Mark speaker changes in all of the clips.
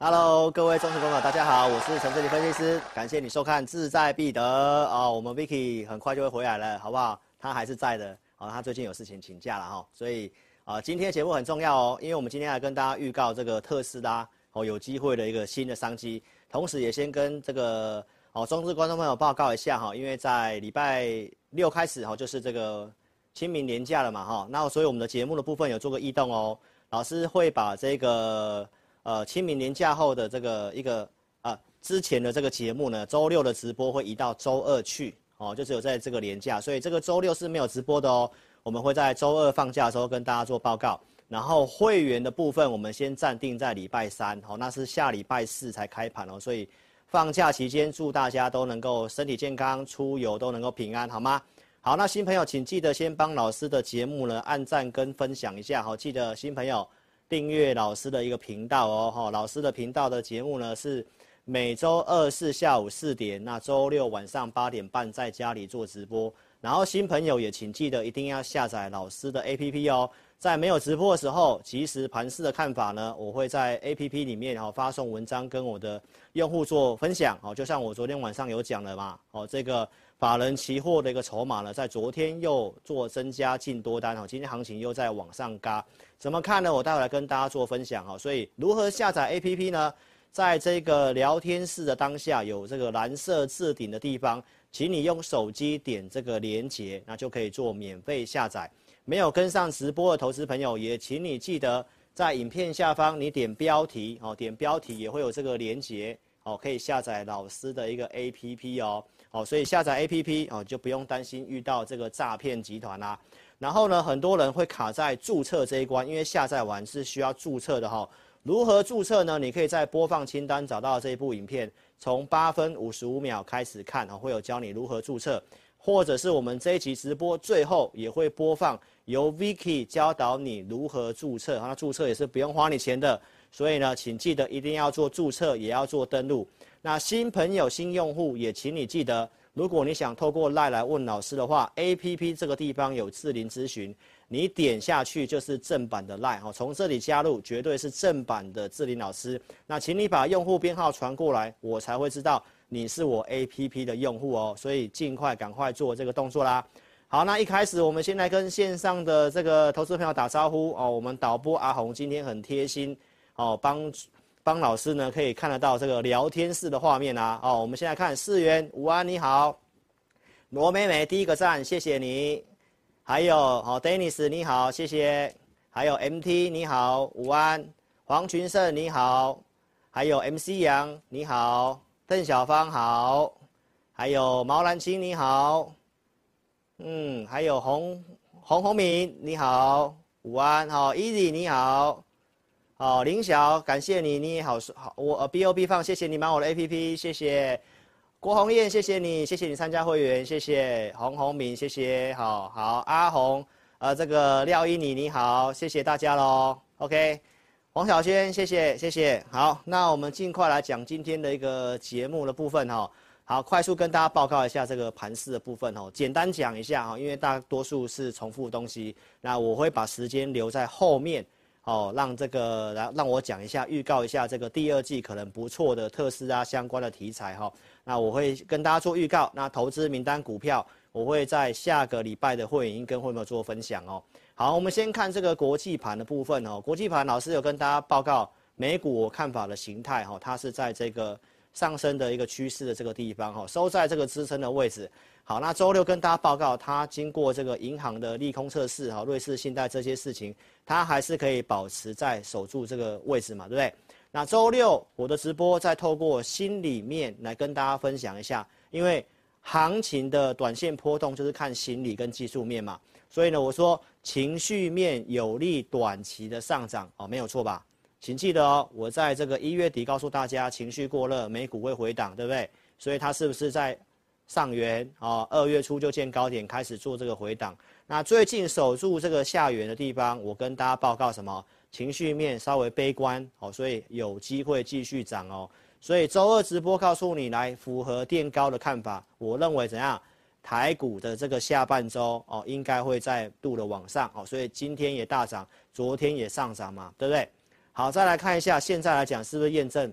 Speaker 1: Hello，各位忠实观众，大家好，我是陈志玲分析师，感谢你收看志在必得哦。我们 Vicky 很快就会回来了，好不好？他还是在的，哦，他最近有事情请假了哈，所以啊，今天节目很重要哦，因为我们今天来跟大家预告这个特斯拉哦有机会的一个新的商机，同时也先跟这个哦忠实观众朋友报告一下哈，因为在礼拜六开始哈就是这个清明连假了嘛哈，那所以我们的节目的部分有做个异动哦，老师会把这个。呃，清明年假后的这个一个呃之前的这个节目呢，周六的直播会移到周二去哦，就只有在这个年假，所以这个周六是没有直播的哦。我们会在周二放假的时候跟大家做报告，然后会员的部分我们先暂定在礼拜三哦，那是下礼拜四才开盘哦，所以放假期间祝大家都能够身体健康，出游都能够平安，好吗？好，那新朋友请记得先帮老师的节目呢按赞跟分享一下，好，记得新朋友。订阅老师的一个频道哦，哈，老师的频道的节目呢是每周二四下午四点，那周六晚上八点半在家里做直播。然后新朋友也请记得一定要下载老师的 APP 哦，在没有直播的时候，即时盘势的看法呢，我会在 APP 里面哈发送文章跟我的用户做分享哦，就像我昨天晚上有讲的嘛，哦，这个法人期货的一个筹码呢，在昨天又做增加进多单哦，今天行情又在往上嘎。怎么看呢？我待会来跟大家做分享哈。所以如何下载 APP 呢？在这个聊天室的当下有这个蓝色置顶的地方，请你用手机点这个连接，那就可以做免费下载。没有跟上直播的投资朋友，也请你记得在影片下方你点标题哦，点标题也会有这个连接哦，可以下载老师的一个 APP 哦。哦，所以下载 APP 哦，就不用担心遇到这个诈骗集团啦。然后呢，很多人会卡在注册这一关，因为下载完是需要注册的哈。如何注册呢？你可以在播放清单找到这一部影片，从八分五十五秒开始看，会有教你如何注册，或者是我们这一集直播最后也会播放由 Vicky 教导你如何注册，那注册也是不用花你钱的，所以呢，请记得一定要做注册，也要做登录。那新朋友、新用户也请你记得。如果你想透过赖来问老师的话，APP 这个地方有智霖咨询，你点下去就是正版的 LINE 哈，从这里加入绝对是正版的智霖老师。那请你把用户编号传过来，我才会知道你是我 APP 的用户哦。所以尽快赶快做这个动作啦。好，那一开始我们先来跟线上的这个投资朋友打招呼哦。我们导播阿红今天很贴心哦，帮。帮老师呢，可以看得到这个聊天室的画面啊。哦，我们现在看四元午安你好，罗美美第一个赞，谢谢你。还有哦，Dennis 你好，谢谢。还有 MT 你好，午安。黄群胜你好，还有 MC 杨你好，邓小芳好，还有毛兰青你好，嗯，还有洪洪洪敏你好，午安。好，Easy 你好。好，林晓，感谢你，你也好，好，我呃 B O B 放，谢谢你买我的 A P P，谢谢郭红艳，谢谢你，谢谢你参加会员，谢谢洪洪明，谢谢，好好阿红，呃这个廖依妮你好，谢谢大家喽，OK，黄小轩，谢谢谢谢，好，那我们尽快来讲今天的一个节目的部分哈，好，快速跟大家报告一下这个盘势的部分哦，简单讲一下哈，因为大多数是重复东西，那我会把时间留在后面。哦，让这个让让我讲一下，预告一下这个第二季可能不错的特斯拉相关的题材哈。那我会跟大家做预告。那投资名单股票，我会在下个礼拜的会员跟会员做分享哦。好，我们先看这个国际盘的部分哦。国际盘老师有跟大家报告美股我看法的形态哈，它是在这个上升的一个趋势的这个地方哈，收在这个支撑的位置。好，那周六跟大家报告，它经过这个银行的利空测试哈，瑞士信贷这些事情，它还是可以保持在守住这个位置嘛，对不对？那周六我的直播再透过心里面来跟大家分享一下，因为行情的短线波动就是看心理跟技术面嘛，所以呢，我说情绪面有利短期的上涨哦，没有错吧？请记得哦，我在这个一月底告诉大家，情绪过热，美股会回档，对不对？所以它是不是在？上缘啊，二月初就见高点，开始做这个回档。那最近守住这个下缘的地方，我跟大家报告什么？情绪面稍微悲观哦，所以有机会继续涨哦。所以周二直播告诉你，来符合垫高的看法。我认为怎样？台股的这个下半周哦，应该会再度的往上哦。所以今天也大涨，昨天也上涨嘛，对不对？好，再来看一下，现在来讲是不是验证？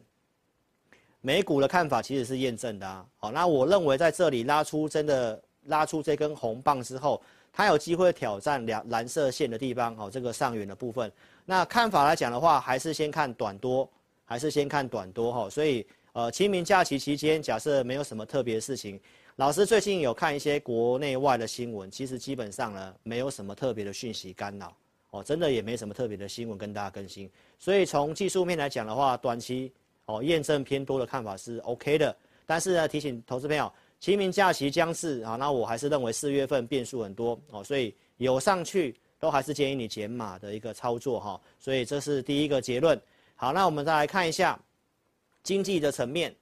Speaker 1: 美股的看法其实是验证的啊，好，那我认为在这里拉出真的拉出这根红棒之后，它有机会挑战两蓝色线的地方，哦，这个上缘的部分。那看法来讲的话，还是先看短多，还是先看短多哈。所以呃，清明假期期间，假设没有什么特别的事情，老师最近有看一些国内外的新闻，其实基本上呢，没有什么特别的讯息干扰，哦，真的也没什么特别的新闻跟大家更新。所以从技术面来讲的话，短期。哦，验证偏多的看法是 OK 的，但是呢，提醒投资朋友，清明假期将至啊，那我还是认为四月份变数很多哦，所以有上去都还是建议你减码的一个操作哈，所以这是第一个结论。好，那我们再来看一下经济的层面，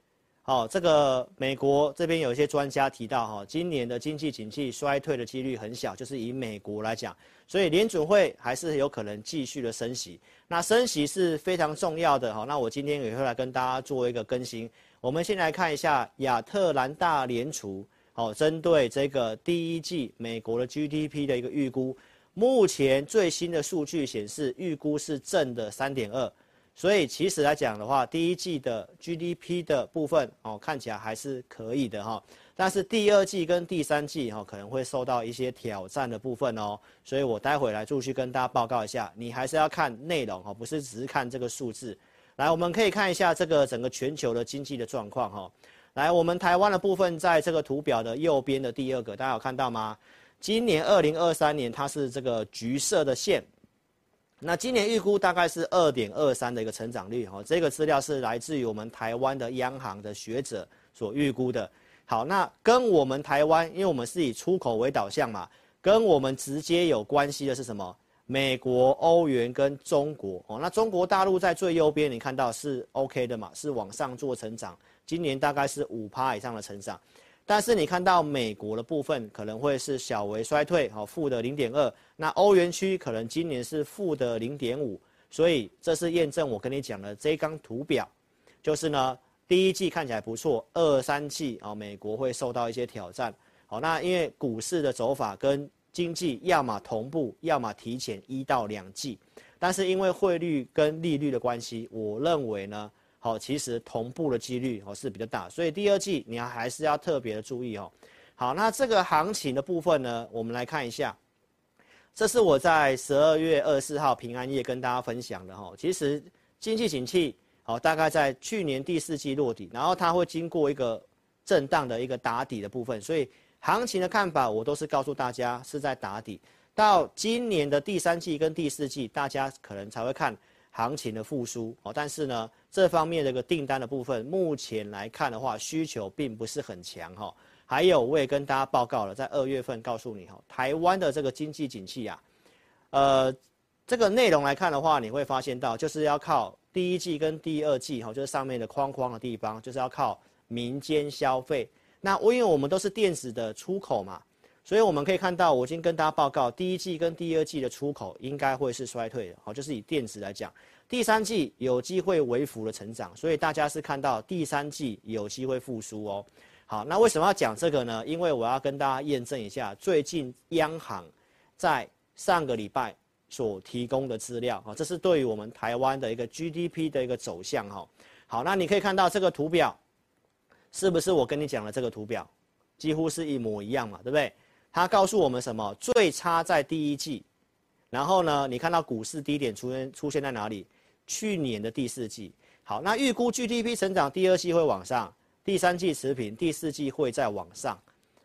Speaker 1: 好，这个美国这边有一些专家提到哈，今年的经济景气衰退的几率很小，就是以美国来讲，所以联准会还是有可能继续的升息。那升息是非常重要的哈，那我今天也会来跟大家做一个更新。我们先来看一下亚特兰大联储，好，针对这个第一季美国的 GDP 的一个预估，目前最新的数据显示预估是正的三点二，所以其实来讲的话，第一季的 GDP 的部分哦，看起来还是可以的哈。但是第二季跟第三季哈可能会受到一些挑战的部分哦，所以我待会来继续跟大家报告一下，你还是要看内容哈，不是只是看这个数字。来，我们可以看一下这个整个全球的经济的状况哈。来，我们台湾的部分在这个图表的右边的第二个，大家有看到吗？今年二零二三年它是这个橘色的线，那今年预估大概是二点二三的一个成长率哈。这个资料是来自于我们台湾的央行的学者所预估的。好，那跟我们台湾，因为我们是以出口为导向嘛，跟我们直接有关系的是什么？美国、欧元跟中国哦。那中国大陆在最右边，你看到是 OK 的嘛，是往上做成长，今年大概是五趴以上的成长。但是你看到美国的部分可能会是小微衰退，好，负的零点二。那欧元区可能今年是负的零点五，所以这是验证我跟你讲的这一张图表，就是呢。第一季看起来不错，二三季啊，美国会受到一些挑战。好，那因为股市的走法跟经济要么同步，要么提前一到两季。但是因为汇率跟利率的关系，我认为呢，好，其实同步的几率哦是比较大。所以第二季你还是要特别的注意哦。好，那这个行情的部分呢，我们来看一下。这是我在十二月二十四号平安夜跟大家分享的哈。其实经济景气。好，大概在去年第四季落底，然后它会经过一个震荡的一个打底的部分，所以行情的看法我都是告诉大家是在打底。到今年的第三季跟第四季，大家可能才会看行情的复苏。哦，但是呢，这方面的一个订单的部分，目前来看的话，需求并不是很强哈。还有，我也跟大家报告了，在二月份告诉你哈，台湾的这个经济景气啊，呃，这个内容来看的话，你会发现到就是要靠。第一季跟第二季，哈，就是上面的框框的地方，就是要靠民间消费。那因为我们都是电子的出口嘛，所以我们可以看到，我已经跟大家报告，第一季跟第二季的出口应该会是衰退的，好，就是以电子来讲，第三季有机会微幅的成长，所以大家是看到第三季有机会复苏哦。好，那为什么要讲这个呢？因为我要跟大家验证一下，最近央行在上个礼拜。所提供的资料，啊，这是对于我们台湾的一个 GDP 的一个走向，哈。好，那你可以看到这个图表，是不是我跟你讲的这个图表，几乎是一模一样嘛，对不对？它告诉我们什么？最差在第一季，然后呢，你看到股市低点出现出现在哪里？去年的第四季，好，那预估 GDP 成长第二季会往上，第三季持平，第四季会再往上。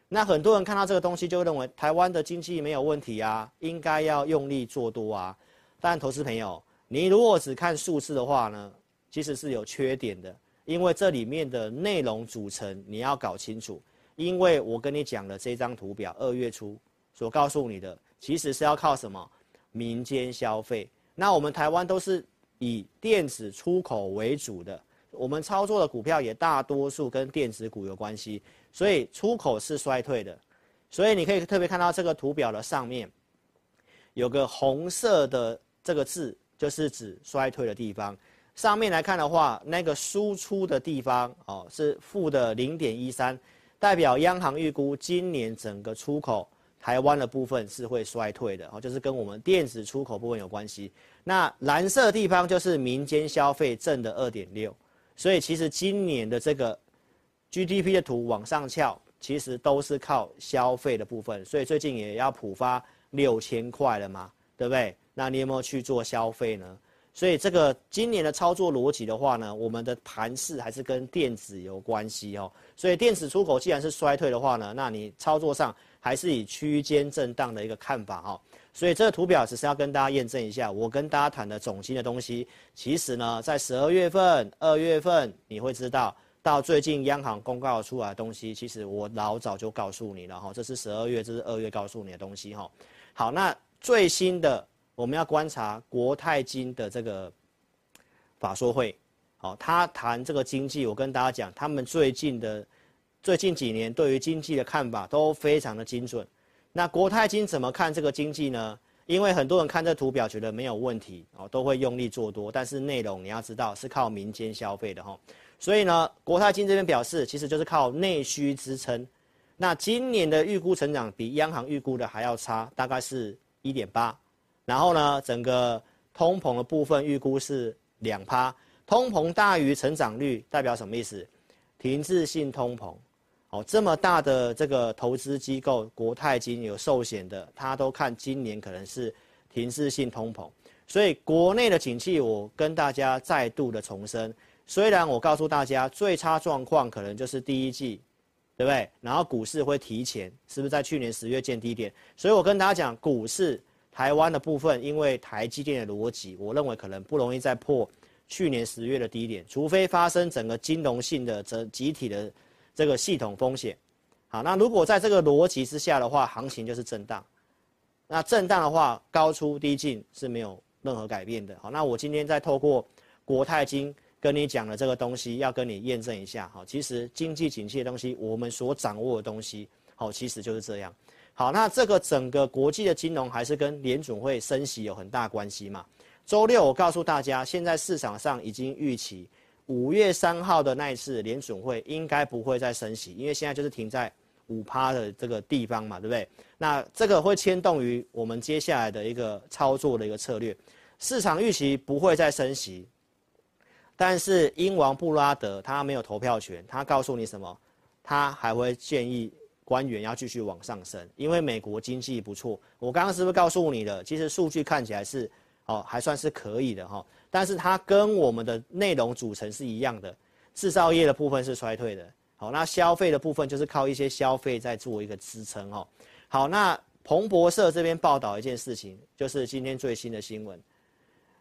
Speaker 1: 那很多人看到这个东西就认为台湾的经济没有问题啊，应该要用力做多啊。但投资朋友，你如果只看数字的话呢，其实是有缺点的，因为这里面的内容组成你要搞清楚。因为我跟你讲的这张图表，二月初所告诉你的，其实是要靠什么？民间消费。那我们台湾都是以电子出口为主的，我们操作的股票也大多数跟电子股有关系，所以出口是衰退的。所以你可以特别看到这个图表的上面有个红色的这个字，就是指衰退的地方。上面来看的话，那个输出的地方哦是负的零点一三。代表央行预估今年整个出口台湾的部分是会衰退的哦，就是跟我们电子出口部分有关系。那蓝色地方就是民间消费正的二点六，所以其实今年的这个 GDP 的图往上翘，其实都是靠消费的部分。所以最近也要普发六千块了嘛，对不对？那你有没有去做消费呢？所以这个今年的操作逻辑的话呢，我们的盘势还是跟电子有关系哦。所以电子出口既然是衰退的话呢，那你操作上还是以区间震荡的一个看法哈。所以这个图表只是要跟大家验证一下，我跟大家谈的总经的东西，其实呢在十二月份、二月份你会知道，到最近央行公告出来的东西，其实我老早就告诉你了哈。这是十二月，这是二月告诉你的东西哈。好，那最新的。我们要观察国泰金的这个法说会，好，他谈这个经济，我跟大家讲，他们最近的最近几年对于经济的看法都非常的精准。那国泰金怎么看这个经济呢？因为很多人看这图表觉得没有问题，哦，都会用力做多，但是内容你要知道是靠民间消费的哈，所以呢，国泰金这边表示其实就是靠内需支撑。那今年的预估成长比央行预估的还要差，大概是一点八。然后呢，整个通膨的部分预估是两趴，通膨大于成长率代表什么意思？停滞性通膨，哦，这么大的这个投资机构，国泰金有寿险的，他都看今年可能是停滞性通膨，所以国内的景气，我跟大家再度的重申，虽然我告诉大家最差状况可能就是第一季，对不对？然后股市会提前，是不是在去年十月见低点？所以我跟大家讲股市。台湾的部分，因为台积电的逻辑，我认为可能不容易再破去年十月的低点，除非发生整个金融性的这集体的这个系统风险。好，那如果在这个逻辑之下的话，行情就是震荡。那震荡的话，高出低进是没有任何改变的。好，那我今天再透过国泰金跟你讲的这个东西，要跟你验证一下。好，其实经济景气的东西，我们所掌握的东西，好，其实就是这样。好，那这个整个国际的金融还是跟联准会升息有很大关系嘛？周六我告诉大家，现在市场上已经预期五月三号的那一次联准会应该不会再升息，因为现在就是停在五趴的这个地方嘛，对不对？那这个会牵动于我们接下来的一个操作的一个策略。市场预期不会再升息，但是英王布拉德他没有投票权，他告诉你什么？他还会建议。官员要继续往上升，因为美国经济不错。我刚刚是不是告诉你了？其实数据看起来是哦，还算是可以的哈。但是它跟我们的内容组成是一样的，制造业的部分是衰退的。好，那消费的部分就是靠一些消费在做一个支撑哦。好，那彭博社这边报道一件事情，就是今天最新的新闻。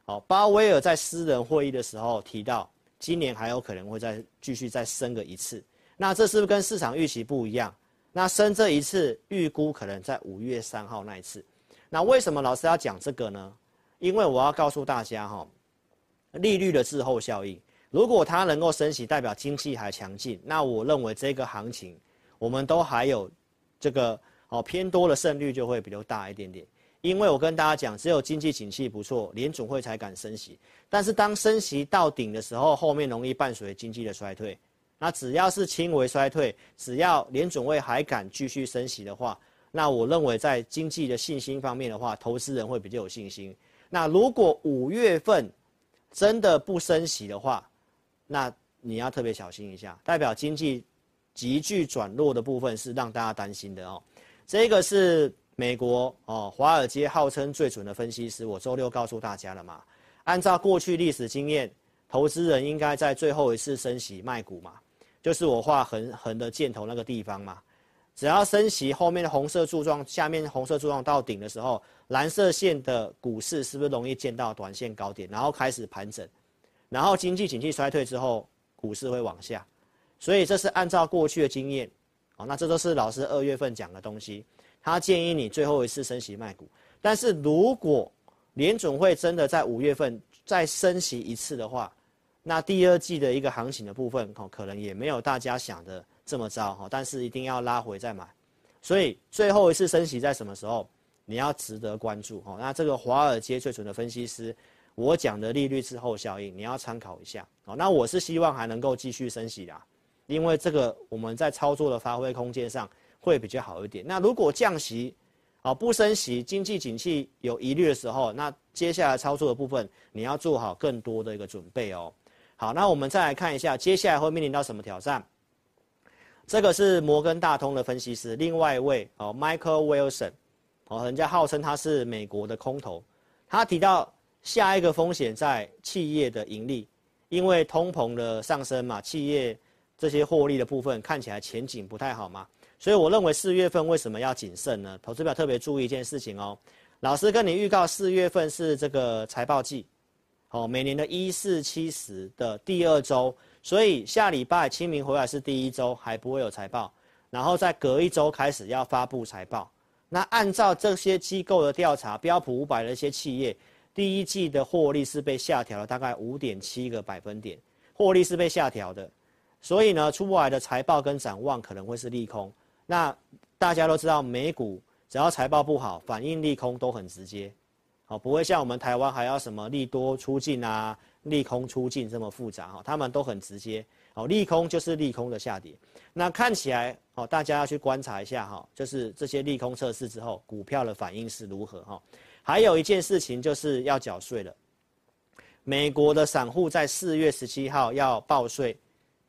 Speaker 1: 好，鲍威尔在私人会议的时候提到，今年还有可能会再继续再升个一次。那这是不是跟市场预期不一样？那升这一次预估可能在五月三号那一次，那为什么老师要讲这个呢？因为我要告诉大家哈，利率的滞后效应，如果它能够升息，代表经济还强劲，那我认为这个行情我们都还有这个哦偏多的胜率就会比较大一点点。因为我跟大家讲，只有经济景气不错，联总会才敢升息，但是当升息到顶的时候，后面容易伴随经济的衰退。那只要是轻微衰退，只要联准会还敢继续升息的话，那我认为在经济的信心方面的话，投资人会比较有信心。那如果五月份真的不升息的话，那你要特别小心一下，代表经济急剧转弱的部分是让大家担心的哦。这个是美国哦，华尔街号称最准的分析师，我周六告诉大家了嘛。按照过去历史经验，投资人应该在最后一次升息卖股嘛，就是我画横横的箭头那个地方嘛。只要升息后面的红色柱状，下面红色柱状到顶的时候，蓝色线的股市是不是容易见到短线高点，然后开始盘整，然后经济景气衰退之后，股市会往下。所以这是按照过去的经验，哦，那这都是老师二月份讲的东西。他建议你最后一次升息卖股，但是如果联准会真的在五月份再升息一次的话，那第二季的一个行情的部分，哦，可能也没有大家想的这么糟，哈，但是一定要拉回再买。所以最后一次升息在什么时候？你要值得关注，哈。那这个华尔街最准的分析师，我讲的利率滞后效应，你要参考一下，哦。那我是希望还能够继续升息的。因为这个我们在操作的发挥空间上会比较好一点。那如果降息，哦不升息，经济景气有疑虑的时候，那接下来操作的部分你要做好更多的一个准备哦。好，那我们再来看一下，接下来会面临到什么挑战？这个是摩根大通的分析师，另外一位哦，Michael Wilson，哦，人家号称他是美国的空头，他提到下一个风险在企业的盈利，因为通膨的上升嘛，企业。这些获利的部分看起来前景不太好嘛，所以我认为四月份为什么要谨慎呢？投资表特别注意一件事情哦，老师跟你预告四月份是这个财报季，哦，每年的一四七十的第二周，所以下礼拜清明回来是第一周还不会有财报，然后再隔一周开始要发布财报。那按照这些机构的调查，标普五百的一些企业，第一季的获利是被下调了大概五点七个百分点，获利是被下调的。所以呢，出不来的财报跟展望可能会是利空。那大家都知道，美股只要财报不好，反应利空都很直接，好，不会像我们台湾还要什么利多出尽啊，利空出尽这么复杂哈。他们都很直接，哦，利空就是利空的下跌。那看起来哦，大家要去观察一下哈，就是这些利空测试之后，股票的反应是如何哈。还有一件事情就是要缴税了，美国的散户在四月十七号要报税。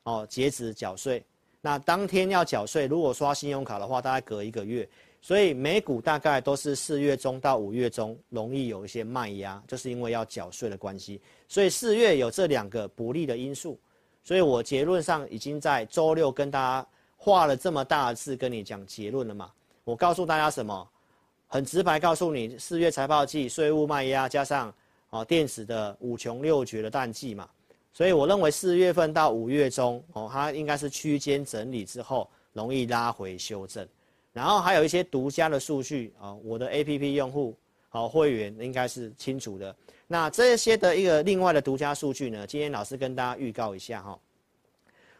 Speaker 1: 哦，截止缴税，那当天要缴税。如果刷信用卡的话，大概隔一个月，所以美股大概都是四月中到五月中容易有一些卖压，就是因为要缴税的关系。所以四月有这两个不利的因素，所以我结论上已经在周六跟大家画了这么大的字跟你讲结论了嘛。我告诉大家什么？很直白告诉你，四月财报季税务卖压加上哦电子的五穷六绝的淡季嘛。所以我认为四月份到五月中，哦，它应该是区间整理之后，容易拉回修正。然后还有一些独家的数据啊，我的 APP 用户，好会员应该是清楚的。那这些的一个另外的独家数据呢，今天老师跟大家预告一下哈。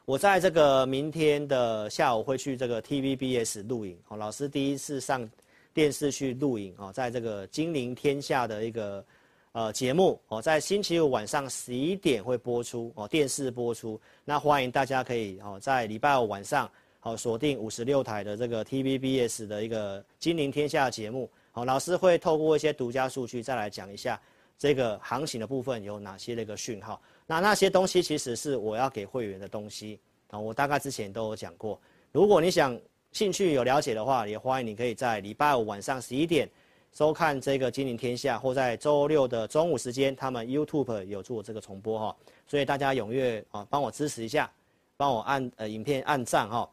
Speaker 1: 我在这个明天的下午会去这个 TVBS 录影，哦，老师第一次上电视去录影哦，在这个金陵天下的一个。呃，节目哦，在星期五晚上十一点会播出哦，电视播出。那欢迎大家可以哦，在礼拜五晚上好锁定五十六台的这个 TVBS 的一个《金陵天下》节目。好，老师会透过一些独家数据再来讲一下这个行情的部分有哪些的一个讯号。那那些东西其实是我要给会员的东西啊，我大概之前都有讲过。如果你想兴趣有了解的话，也欢迎你可以在礼拜五晚上十一点。收看这个《金陵天下》，或在周六的中午时间，他们 YouTube 有做这个重播哈，所以大家踊跃啊，帮我支持一下，帮我按呃影片按赞哈。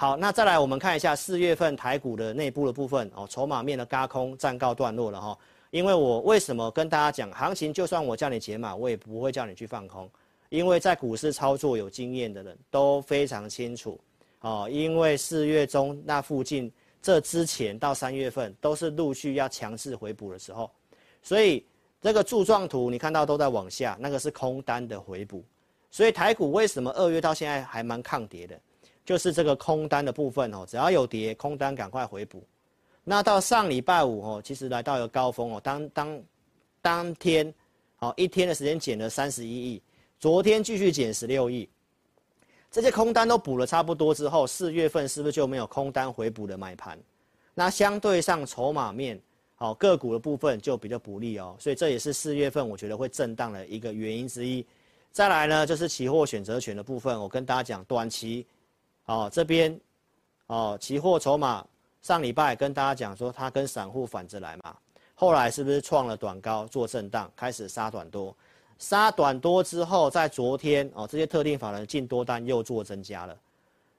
Speaker 1: 好，那再来我们看一下四月份台股的内部的部分哦，筹码面的轧空暂告段落了哈。因为我为什么跟大家讲，行情就算我叫你解码，我也不会叫你去放空，因为在股市操作有经验的人都非常清楚哦，因为四月中那附近。这之前到三月份都是陆续要强制回补的时候，所以这个柱状图你看到都在往下，那个是空单的回补。所以台股为什么二月到现在还蛮抗跌的，就是这个空单的部分哦，只要有跌，空单赶快回补。那到上礼拜五哦，其实来到一个高峰哦，当当当天哦一天的时间减了三十一亿，昨天继续减十六亿。这些空单都补了差不多之后，四月份是不是就没有空单回补的买盘？那相对上筹码面，好个股的部分就比较不利哦。所以这也是四月份我觉得会震荡的一个原因之一。再来呢，就是期货选择权的部分，我跟大家讲，短期，哦这边，哦期货筹码上礼拜跟大家讲说它跟散户反着来嘛，后来是不是创了短高做震荡，开始杀短多？杀短多之后，在昨天哦，这些特定法人进多单又做增加了，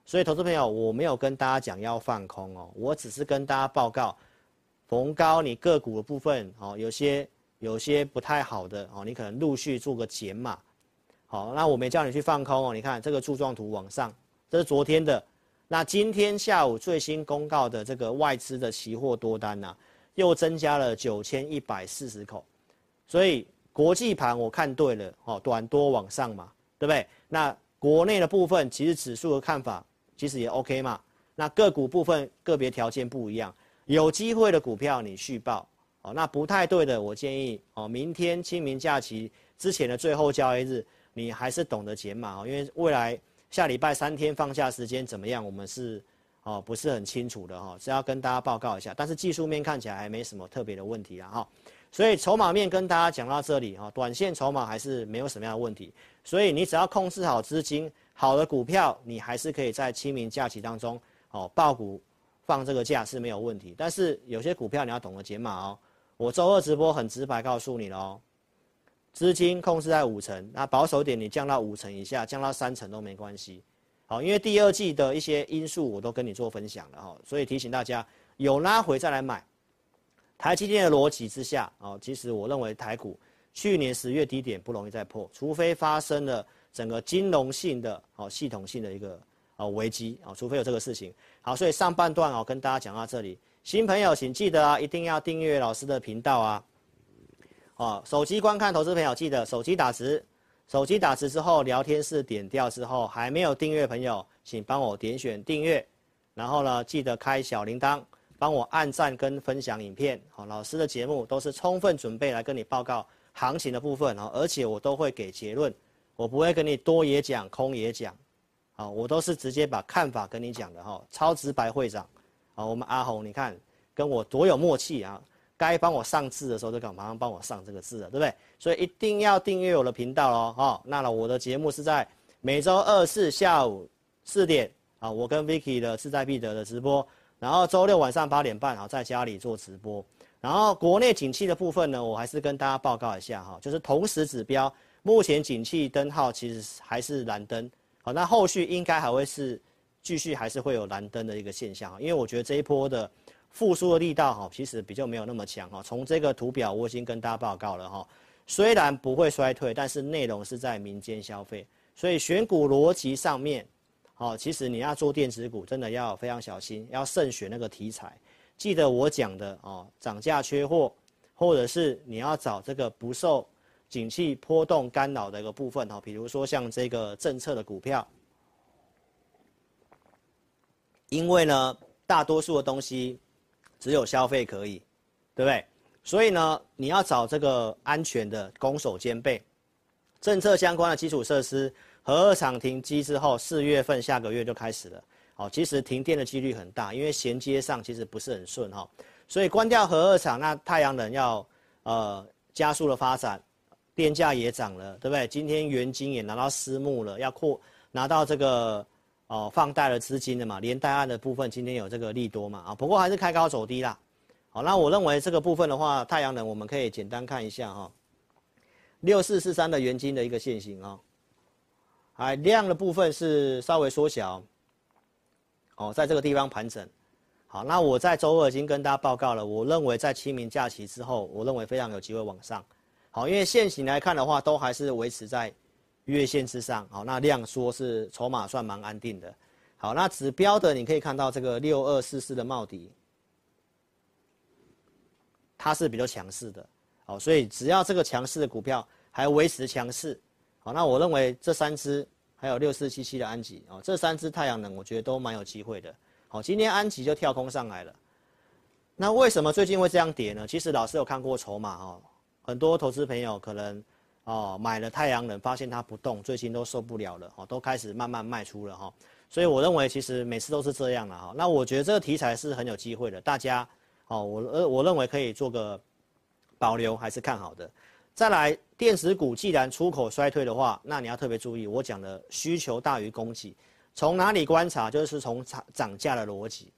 Speaker 1: 所以投资朋友，我没有跟大家讲要放空哦，我只是跟大家报告，逢高你个股的部分哦，有些有些不太好的哦，你可能陆续做个减码，好，那我没叫你去放空哦，你看这个柱状图往上，这是昨天的，那今天下午最新公告的这个外资的期货多单呢、又增加了九千一百四十口，所以。国际盘我看对了，哦，短多往上嘛，对不对？那国内的部分其实指数的看法其实也 OK 嘛。那个股部分个别条件不一样，有机会的股票你续报，哦，那不太对的，我建议哦，明天清明假期之前的最后交易日，你还是懂得减码哦，因为未来下礼拜三天放假时间怎么样，我们是哦不是很清楚的哈，是要跟大家报告一下。但是技术面看起来还没什么特别的问题啊哈。所以筹码面跟大家讲到这里哈，短线筹码还是没有什么样的问题，所以你只要控制好资金，好的股票你还是可以在清明假期当中哦爆股放这个假是没有问题。但是有些股票你要懂得减码哦。我周二直播很直白告诉你了哦，资金控制在五成，那保守点你降到五成以下，降到三成都没关系。好，因为第二季的一些因素我都跟你做分享了哈，所以提醒大家有拉回再来买。台积电的逻辑之下，哦，其实我认为台股去年十月低点不容易再破，除非发生了整个金融性的、哦系统性的一个哦危机，哦，除非有这个事情。好，所以上半段哦跟大家讲到这里，新朋友请记得啊，一定要订阅老师的频道啊。哦，手机观看投资朋友记得手机打直，手机打直之后聊天室点掉之后，还没有订阅朋友，请帮我点选订阅，然后呢记得开小铃铛。帮我按赞跟分享影片，好，老师的节目都是充分准备来跟你报告行情的部分，而且我都会给结论，我不会跟你多也讲，空也讲，好，我都是直接把看法跟你讲的哈，超直白会长，好，我们阿红你看跟我多有默契啊，该帮我上字的时候就赶马上帮我上这个字了，对不对？所以一定要订阅我的频道哦。好，那我的节目是在每周二四下午四点，啊，我跟 Vicky 的志在必得的直播。然后周六晚上八点半，啊，在家里做直播。然后国内景气的部分呢，我还是跟大家报告一下哈，就是同时指标，目前景气灯号其实还是蓝灯。好，那后续应该还会是继续还是会有蓝灯的一个现象，因为我觉得这一波的复苏的力道哈，其实比较没有那么强哈。从这个图表我已经跟大家报告了哈，虽然不会衰退，但是内容是在民间消费，所以选股逻辑上面。好，其实你要做电子股，真的要非常小心，要慎选那个题材。记得我讲的哦，涨价缺货，或者是你要找这个不受景气波动干扰的一个部分哈，比如说像这个政策的股票，因为呢，大多数的东西只有消费可以，对不对？所以呢，你要找这个安全的，攻守兼备，政策相关的基础设施。核二厂停机之后，四月份下个月就开始了。好，其实停电的几率很大，因为衔接上其实不是很顺哈。所以关掉核二厂，那太阳能要呃加速的发展，电价也涨了，对不对？今天元晶也拿到私募了，要扩拿到这个哦、放贷的资金的嘛，连带案的部分今天有这个利多嘛啊，不过还是开高走低啦。好，那我认为这个部分的话，太阳能我们可以简单看一下哈，六四四三的元金的一个线型啊。哎，量的部分是稍微缩小，哦，在这个地方盘整。好，那我在周二已经跟大家报告了，我认为在清明假期之后，我认为非常有机会往上。好，因为线型来看的话，都还是维持在月线之上。好，那量缩是筹码算蛮安定的。好，那指标的你可以看到这个六二四四的茂迪，它是比较强势的。好，所以只要这个强势的股票还维持强势。好，那我认为这三支还有六四七七的安吉哦，这三支太阳能我觉得都蛮有机会的。好，今天安吉就跳空上来了。那为什么最近会这样跌呢？其实老师有看过筹码哦，很多投资朋友可能哦买了太阳能，发现它不动，最近都受不了了哦，都开始慢慢卖出了哈。所以我认为其实每次都是这样了哈。那我觉得这个题材是很有机会的，大家哦，我呃我认为可以做个保留，还是看好的。再来，电子股既然出口衰退的话，那你要特别注意我讲的需求大于供给。从哪里观察？就是从涨涨价的逻辑。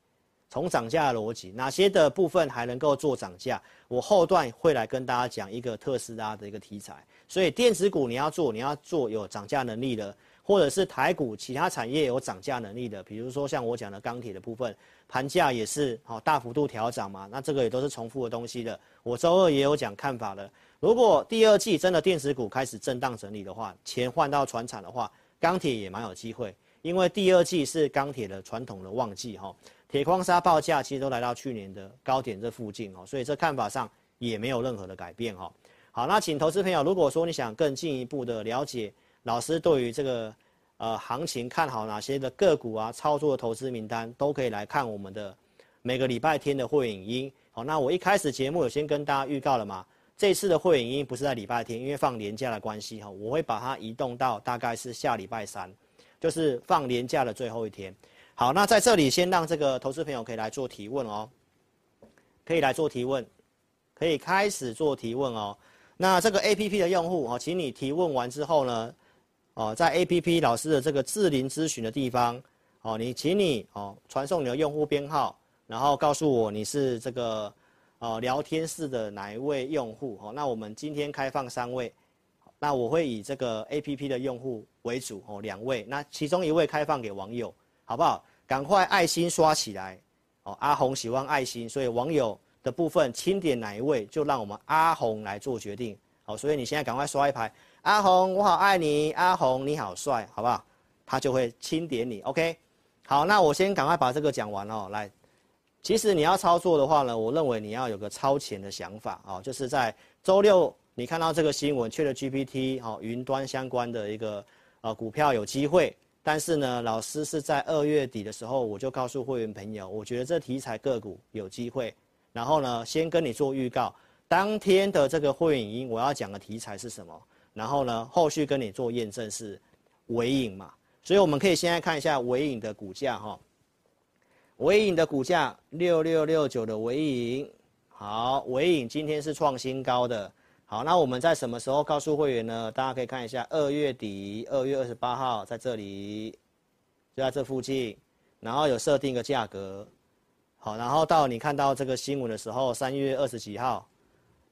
Speaker 1: 从涨价的逻辑，哪些的部分还能够做涨价？我后段会来跟大家讲一个特斯拉的一个题材。所以电子股你要做，你要做有涨价能力的，或者是台股其他产业有涨价能力的，比如说像我讲的钢铁的部分，盘价也是好大幅度调涨嘛，那这个也都是重复的东西的。我周二也有讲看法的。如果第二季真的电子股开始震荡整理的话，钱换到船产的话，钢铁也蛮有机会，因为第二季是钢铁的传统的旺季哈。铁矿砂报价其实都来到去年的高点这附近哦，所以这看法上也没有任何的改变哈。好，那请投资朋友，如果说你想更进一步的了解老师对于这个呃行情看好哪些的个股啊，操作的投资名单，都可以来看我们的每个礼拜天的会影音。好，那我一开始节目有先跟大家预告了嘛。这次的会影音不是在礼拜天，因为放年假的关系哈，我会把它移动到大概是下礼拜三，就是放年假的最后一天。好，那在这里先让这个投资朋友可以来做提问哦，可以来做提问，可以开始做提问哦。那这个 APP 的用户哦，请你提问完之后呢，哦，在 APP 老师的这个智霖咨询的地方哦，你请你哦传送你的用户编号，然后告诉我你是这个。哦，聊天室的哪一位用户？哦，那我们今天开放三位，那我会以这个 APP 的用户为主哦，两位，那其中一位开放给网友，好不好？赶快爱心刷起来哦！阿红喜欢爱心，所以网友的部分清点哪一位，就让我们阿红来做决定。好，所以你现在赶快刷一排，阿红我好爱你，阿红你好帅，好不好？他就会清点你，OK？好，那我先赶快把这个讲完哦，来。其实你要操作的话呢，我认为你要有个超前的想法啊，就是在周六你看到这个新闻缺了 GPT 哦，云端相关的一个呃股票有机会，但是呢，老师是在二月底的时候我就告诉会员朋友，我觉得这题材个股有机会，然后呢，先跟你做预告，当天的这个会影音我要讲的题材是什么，然后呢，后续跟你做验证是尾影嘛，所以我们可以先来看一下尾影的股价哈。尾影的股价六六六九的尾影，好，尾影今天是创新高的。好，那我们在什么时候告诉会员呢？大家可以看一下，二月底，二月二十八号在这里，就在这附近，然后有设定一个价格。好，然后到你看到这个新闻的时候，三月二十几号，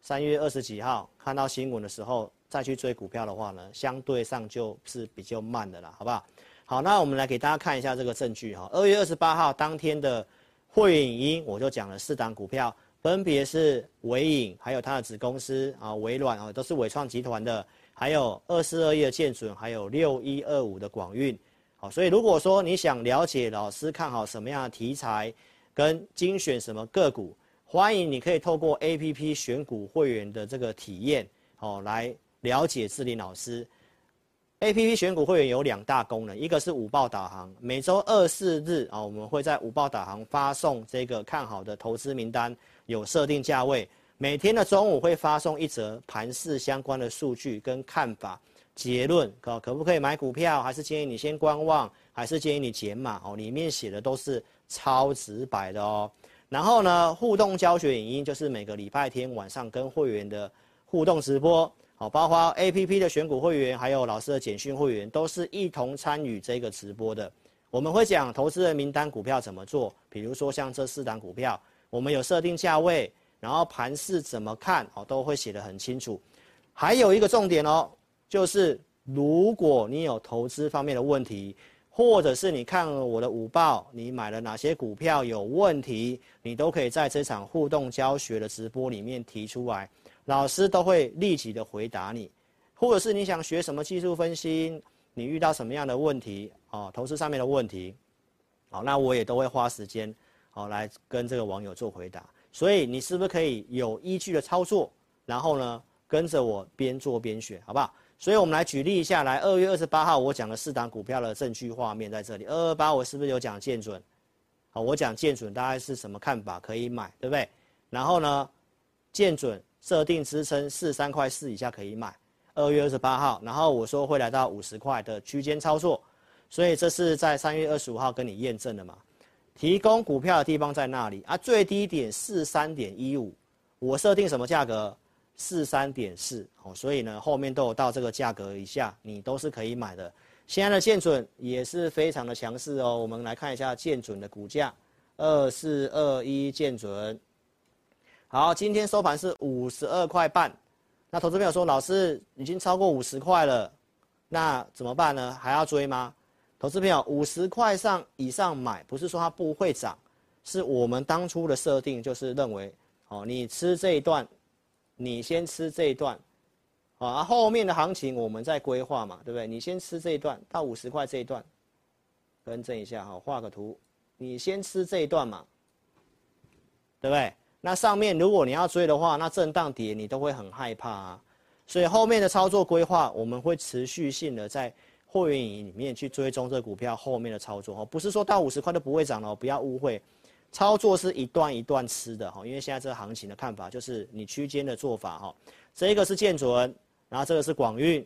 Speaker 1: 三月二十几号看到新闻的时候再去追股票的话呢，相对上就是比较慢的啦，好不好？好，那我们来给大家看一下这个证据哈。二月二十八号当天的会员影音，我就讲了四档股票，分别是纬颖，还有它的子公司啊，微软啊，都是伟创集团的，还有二四二一的建准，还有六一二五的广运。好，所以如果说你想了解老师看好什么样的题材，跟精选什么个股，欢迎你可以透过 APP 选股会员的这个体验，哦，来了解智林老师。A P P 选股会员有两大功能，一个是午报导航，每周二四日啊，我们会在午报导航发送这个看好的投资名单，有设定价位。每天的中午会发送一则盘市相关的数据跟看法结论，可可不可以买股票，还是建议你先观望，还是建议你减码哦？里面写的都是超直白的哦。然后呢，互动教学影音就是每个礼拜天晚上跟会员的互动直播。好，包括 A P P 的选股会员，还有老师的简讯会员，都是一同参与这个直播的。我们会讲投资人名单股票怎么做，比如说像这四档股票，我们有设定价位，然后盘势怎么看，哦，都会写得很清楚。还有一个重点哦，就是如果你有投资方面的问题，或者是你看我的午报，你买了哪些股票有问题，你都可以在这场互动教学的直播里面提出来。老师都会立即的回答你，或者是你想学什么技术分析，你遇到什么样的问题哦，投资上面的问题，好，那我也都会花时间，好来跟这个网友做回答。所以你是不是可以有依据的操作，然后呢跟着我边做边学，好不好？所以我们来举例一下，来二月二十八号我讲了四档股票的证据画面在这里，二二八我是不是有讲建准？好，我讲建准大概是什么看法可以买，对不对？然后呢建准。设定支撑四三块四以下可以买，二月二十八号，然后我说会来到五十块的区间操作，所以这是在三月二十五号跟你验证的嘛？提供股票的地方在那里啊？最低点四三点一五，我设定什么价格？四三点四，哦，所以呢后面都有到这个价格以下，你都是可以买的。现在的建准也是非常的强势哦，我们来看一下建准的股价，二四二一建准。好，今天收盘是五十二块半。那投资朋友说，老师已经超过五十块了，那怎么办呢？还要追吗？投资朋友，五十块上以上买，不是说它不会涨，是我们当初的设定就是认为，哦，你吃这一段，你先吃这一段，啊，后面的行情我们再规划嘛，对不对？你先吃这一段到五十块这一段，更正一下哈，画个图，你先吃这一段嘛，对不对？那上面如果你要追的话，那震荡跌你都会很害怕啊，所以后面的操作规划我们会持续性的在会员营里面去追踪这股票后面的操作。哦，不是说到五十块都不会涨了，不要误会，操作是一段一段吃的哈，因为现在这个行情的看法就是你区间的做法哈，这一个是建准，然后这个是广运，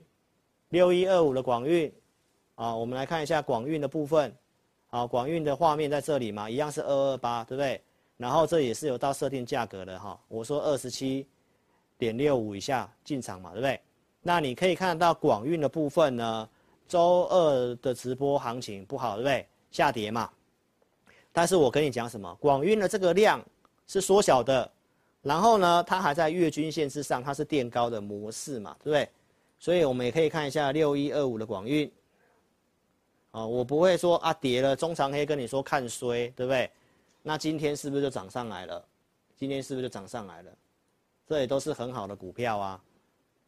Speaker 1: 六一二五的广运，啊，我们来看一下广运的部分，好，广运的画面在这里嘛，一样是二二八，对不对？然后这也是有到设定价格的哈，我说二十七点六五以下进场嘛，对不对？那你可以看到广运的部分呢，周二的直播行情不好，对不对？下跌嘛。但是我跟你讲什么？广运的这个量是缩小的，然后呢，它还在月均线之上，它是垫高的模式嘛，对不对？所以我们也可以看一下六一二五的广运。啊，我不会说啊跌了中长黑跟你说看衰，对不对？那今天是不是就涨上来了？今天是不是就涨上来了？这也都是很好的股票啊，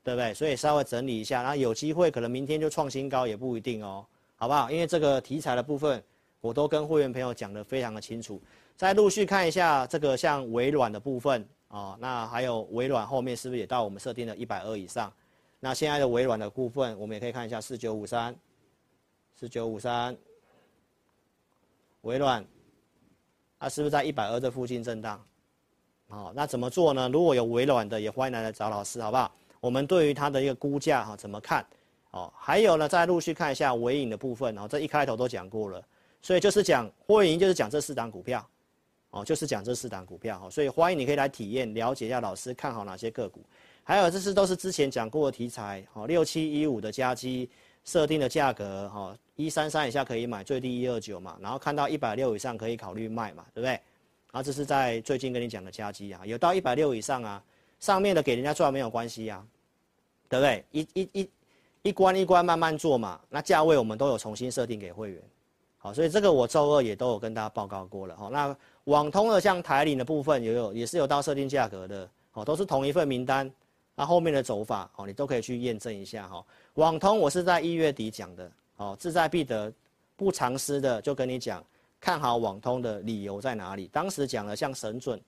Speaker 1: 对不对？所以稍微整理一下，然后有机会可能明天就创新高也不一定哦，好不好？因为这个题材的部分，我都跟会员朋友讲得非常的清楚。再陆续看一下这个像微软的部分啊，那还有微软后面是不是也到我们设定的一百二以上？那现在的微软的部分，我们也可以看一下四九五三，四九五三，微软。它是不是在一百二这附近震荡？好，那怎么做呢？如果有微软的，也欢迎来找老师，好不好？我们对于它的一个估价哈，怎么看？哦，还有呢，再陆续看一下纬颖的部分，哦，这一开头都讲过了，所以就是讲会员就是讲这四档股票，哦，就是讲这四档股票哈，所以欢迎你可以来体验了解一下老师看好哪些个股，还有这是都是之前讲过的题材，哦，六七一五的加基设定的价格哈。一三三以下可以买，最低一二九嘛，然后看到一百六以上可以考虑卖嘛，对不对？然后这是在最近跟你讲的加基啊，有到一百六以上啊，上面的给人家赚没有关系啊，对不对？一一一一关一关慢慢做嘛，那价位我们都有重新设定给会员，好，所以这个我周二也都有跟大家报告过了哈。那网通的像台领的部分也有也是有到设定价格的，哦，都是同一份名单，那后面的走法哦，你都可以去验证一下哈。网通我是在一月底讲的。哦，志在必得，不藏私的就跟你讲，看好网通的理由在哪里？当时讲了像神准，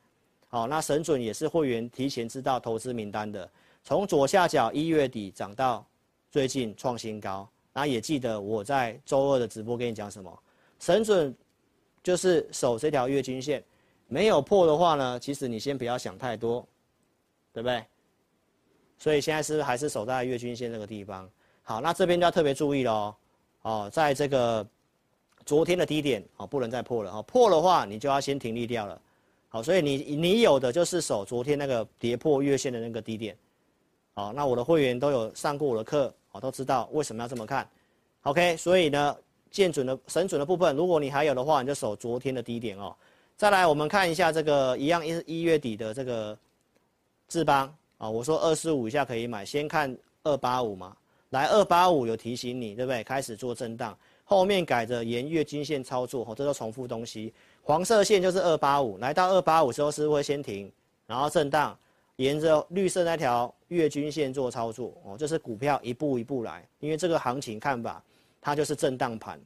Speaker 1: 好，那神准也是会员提前知道投资名单的，从左下角一月底涨到最近创新高，那也记得我在周二的直播跟你讲什么？神准就是守这条月均线，没有破的话呢，其实你先不要想太多，对不对？所以现在是还是守在月均线这个地方，好，那这边就要特别注意喽。哦，在这个昨天的低点哦，不能再破了哦，破的话你就要先停利掉了。好，所以你你有的就是守昨天那个跌破月线的那个低点。好，那我的会员都有上过我的课，哦，都知道为什么要这么看。OK，所以呢，建准的神准的部分，如果你还有的话，你就守昨天的低点哦。再来，我们看一下这个一样一一月底的这个智邦啊，我说二四五以下可以买，先看二八五嘛。来二八五有提醒你，对不对？开始做震荡，后面改着沿月均线操作，哦，这都重复东西。黄色线就是二八五，来到二八五之后是不是会先停，然后震荡，沿着绿色那条月均线做操作，哦，这是股票一步一步来，因为这个行情看法，它就是震荡盘，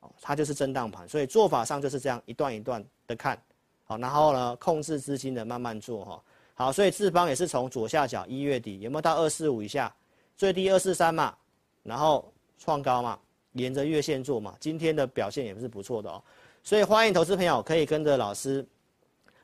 Speaker 1: 哦，它就是震荡盘，所以做法上就是这样一段一段的看，好，然后呢，控制资金的慢慢做，哈，好，所以智邦也是从左下角一月底有没有到二四五以下？最低二四三嘛，然后创高嘛，沿着月线做嘛，今天的表现也是不错的哦，所以欢迎投资朋友可以跟着老师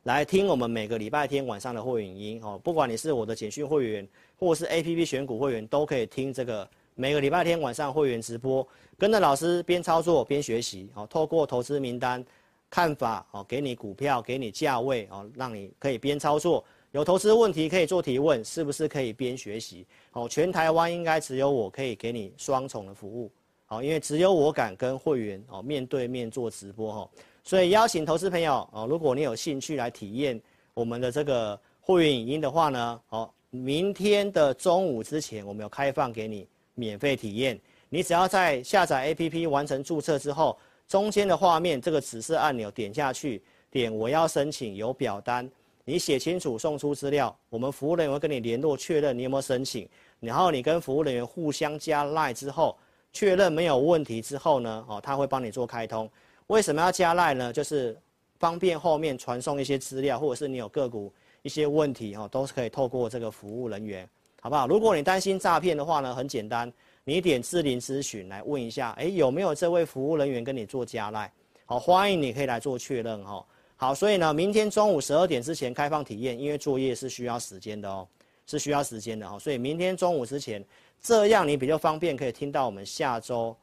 Speaker 1: 来听我们每个礼拜天晚上的会员音哦，不管你是我的简讯会员或是 APP 选股会员，都可以听这个每个礼拜天晚上会员直播，跟着老师边操作边学习哦，透过投资名单看法哦，给你股票给你价位哦，让你可以边操作。有投资问题可以做提问，是不是可以边学习？哦，全台湾应该只有我可以给你双重的服务，好，因为只有我敢跟会员哦面对面做直播哈，所以邀请投资朋友哦，如果你有兴趣来体验我们的这个会员影音的话呢，哦，明天的中午之前我们有开放给你免费体验。你只要在下载 APP 完成注册之后，中间的画面这个指示按钮点下去，点我要申请有表单，你写清楚送出资料，我们服务人员会跟你联络确认你有没有申请，然后你跟服务人员互相加 LINE 之后。确认没有问题之后呢，哦，他会帮你做开通。为什么要加赖呢？就是方便后面传送一些资料，或者是你有个股一些问题哦，都是可以透过这个服务人员，好不好？如果你担心诈骗的话呢，很简单，你点智霖咨询来问一下，诶，有没有这位服务人员跟你做加赖？好，欢迎你可以来做确认哈。好，所以呢，明天中午十二点之前开放体验，因为作业是需要时间的哦，是需要时间的哈，所以明天中午之前。这样你比较方便，可以听到我们下周，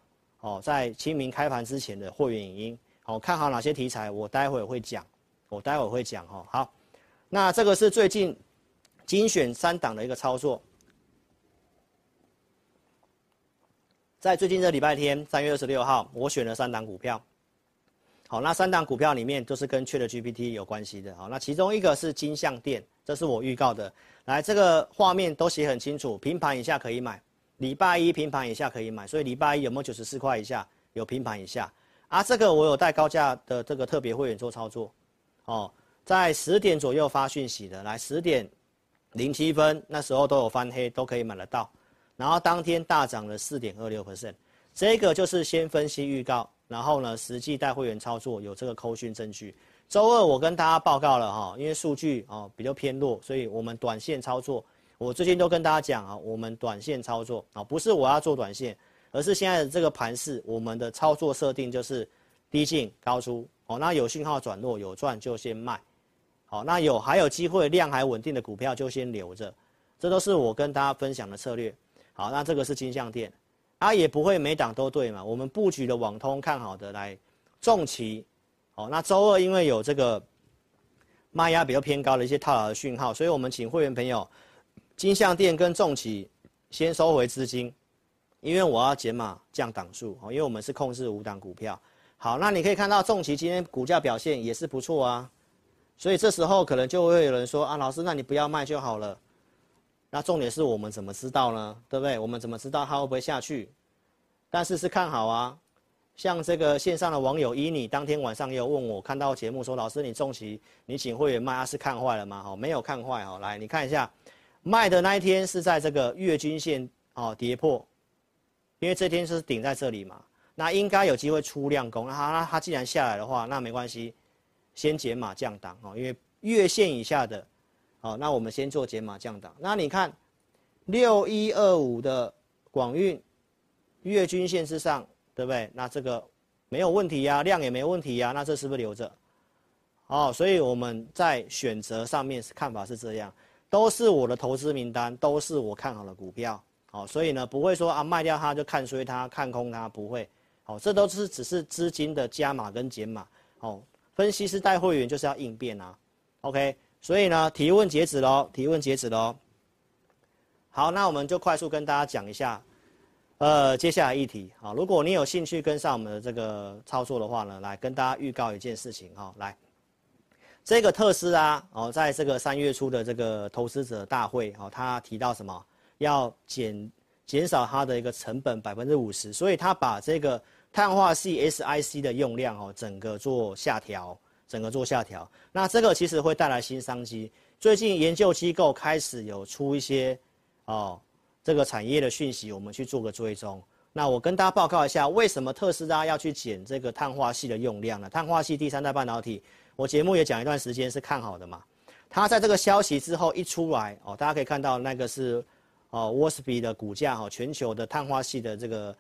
Speaker 1: 哦，在清明开盘之前的会员影音，好，看好哪些题材，我待会会讲，我待会会讲哈。好，那这个是最近精选三档的一个操作，在最近这礼拜天三月二十六号，我选了三档股票，好，那三档股票里面都是跟 ChatGPT 有关系的，好，那其中一个是金像电，这是我预告的，来这个画面都写很清楚，平盘以下可以买。礼拜一平盘以下可以买，所以礼拜一有没有九十四块以下？有平盘以下啊？这个我有带高价的这个特别会员做操作，哦，在十点左右发讯息的，来十点零七分那时候都有翻黑，都可以买得到，然后当天大涨了四点二六 percent，这个就是先分析预告，然后呢实际带会员操作有这个扣讯证据。周二我跟大家报告了哈，因为数据哦比较偏弱，所以我们短线操作。我最近都跟大家讲啊，我们短线操作啊，不是我要做短线，而是现在的这个盘势，我们的操作设定就是低进高出哦。那有讯号转弱，有赚就先卖，好，那有还有机会量还稳定的股票就先留着，这都是我跟大家分享的策略。好，那这个是金像电，啊也不会每档都对嘛。我们布局的网通看好的来重骑，哦，那周二因为有这个卖压比较偏高的一些套牢的讯号，所以我们请会员朋友。金像电跟重骑先收回资金，因为我要减码降档数哦，因为我们是控制五档股票。好，那你可以看到重骑今天股价表现也是不错啊，所以这时候可能就会有人说啊，老师，那你不要卖就好了。那重点是我们怎么知道呢？对不对？我们怎么知道它会不会下去？但是是看好啊。像这个线上的网友伊你当天晚上也有问我，看到节目说，老师你重骑你请会员卖，他是看坏了吗？好，没有看坏哦。来，你看一下。卖的那一天是在这个月均线哦跌破，因为这天是顶在这里嘛，那应该有机会出量攻。那它那它既然下来的话，那没关系，先减码降档哦，因为月线以下的，哦，那我们先做减码降档。那你看六一二五的广运月均线之上，对不对？那这个没有问题呀，量也没问题呀，那这是不是留着？哦，所以我们在选择上面是看法是这样。都是我的投资名单，都是我看好的股票，好，所以呢不会说啊卖掉它就看衰它，看空它，不会，好，这都是只是资金的加码跟减码，好，分析师带会员就是要应变啊，OK，所以呢提问截止喽，提问截止喽，好，那我们就快速跟大家讲一下，呃，接下来议题，好，如果你有兴趣跟上我们的这个操作的话呢，来跟大家预告一件事情哈，来。这个特斯拉哦，在这个三月初的这个投资者大会哦，他提到什么？要减减少它的一个成本百分之五十，所以他把这个碳化矽 SiC 的用量哦，整个做下调，整个做下调。那这个其实会带来新商机。最近研究机构开始有出一些哦，这个产业的讯息，我们去做个追踪。那我跟大家报告一下，为什么特斯拉要去减这个碳化矽的用量呢？碳化矽第三代半导体。我节目也讲一段时间是看好的嘛，它在这个消息之后一出来哦，大家可以看到那个是哦沃斯比的股价哦，全球的碳化矽的这个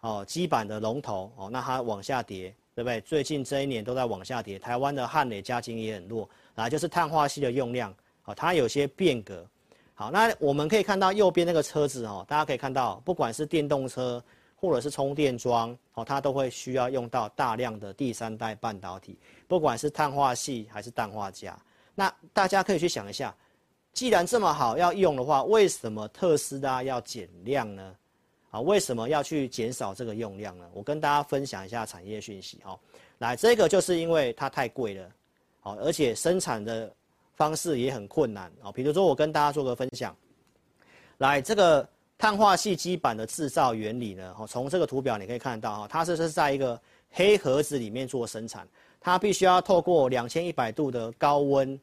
Speaker 1: 哦基板的龙头哦，那它往下跌，对不对？最近这一年都在往下跌。台湾的汉磊嘉晶也很弱，啊，就是碳化矽的用量哦，它有些变革。好，那我们可以看到右边那个车子哦，大家可以看到，不管是电动车或者是充电桩哦，它都会需要用到大量的第三代半导体。不管是碳化矽还是氮化镓，那大家可以去想一下，既然这么好要用的话，为什么特斯拉要减量呢？啊，为什么要去减少这个用量呢？我跟大家分享一下产业讯息哈。来，这个就是因为它太贵了，好，而且生产的方式也很困难啊。比如说，我跟大家做个分享。来，这个碳化矽基板的制造原理呢，哈，从这个图表你可以看到哈，它是是在一个黑盒子里面做生产，它必须要透过两千一百度的高温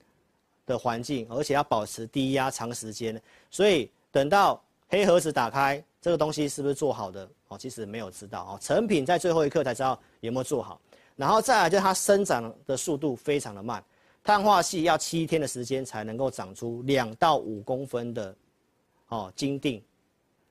Speaker 1: 的环境，而且要保持低压长时间，所以等到黑盒子打开，这个东西是不是做好的？哦，其实没有知道哦，成品在最后一刻才知道有没有做好。然后再来就是它生长的速度非常的慢，碳化系要七天的时间才能够长出两到五公分的哦金锭，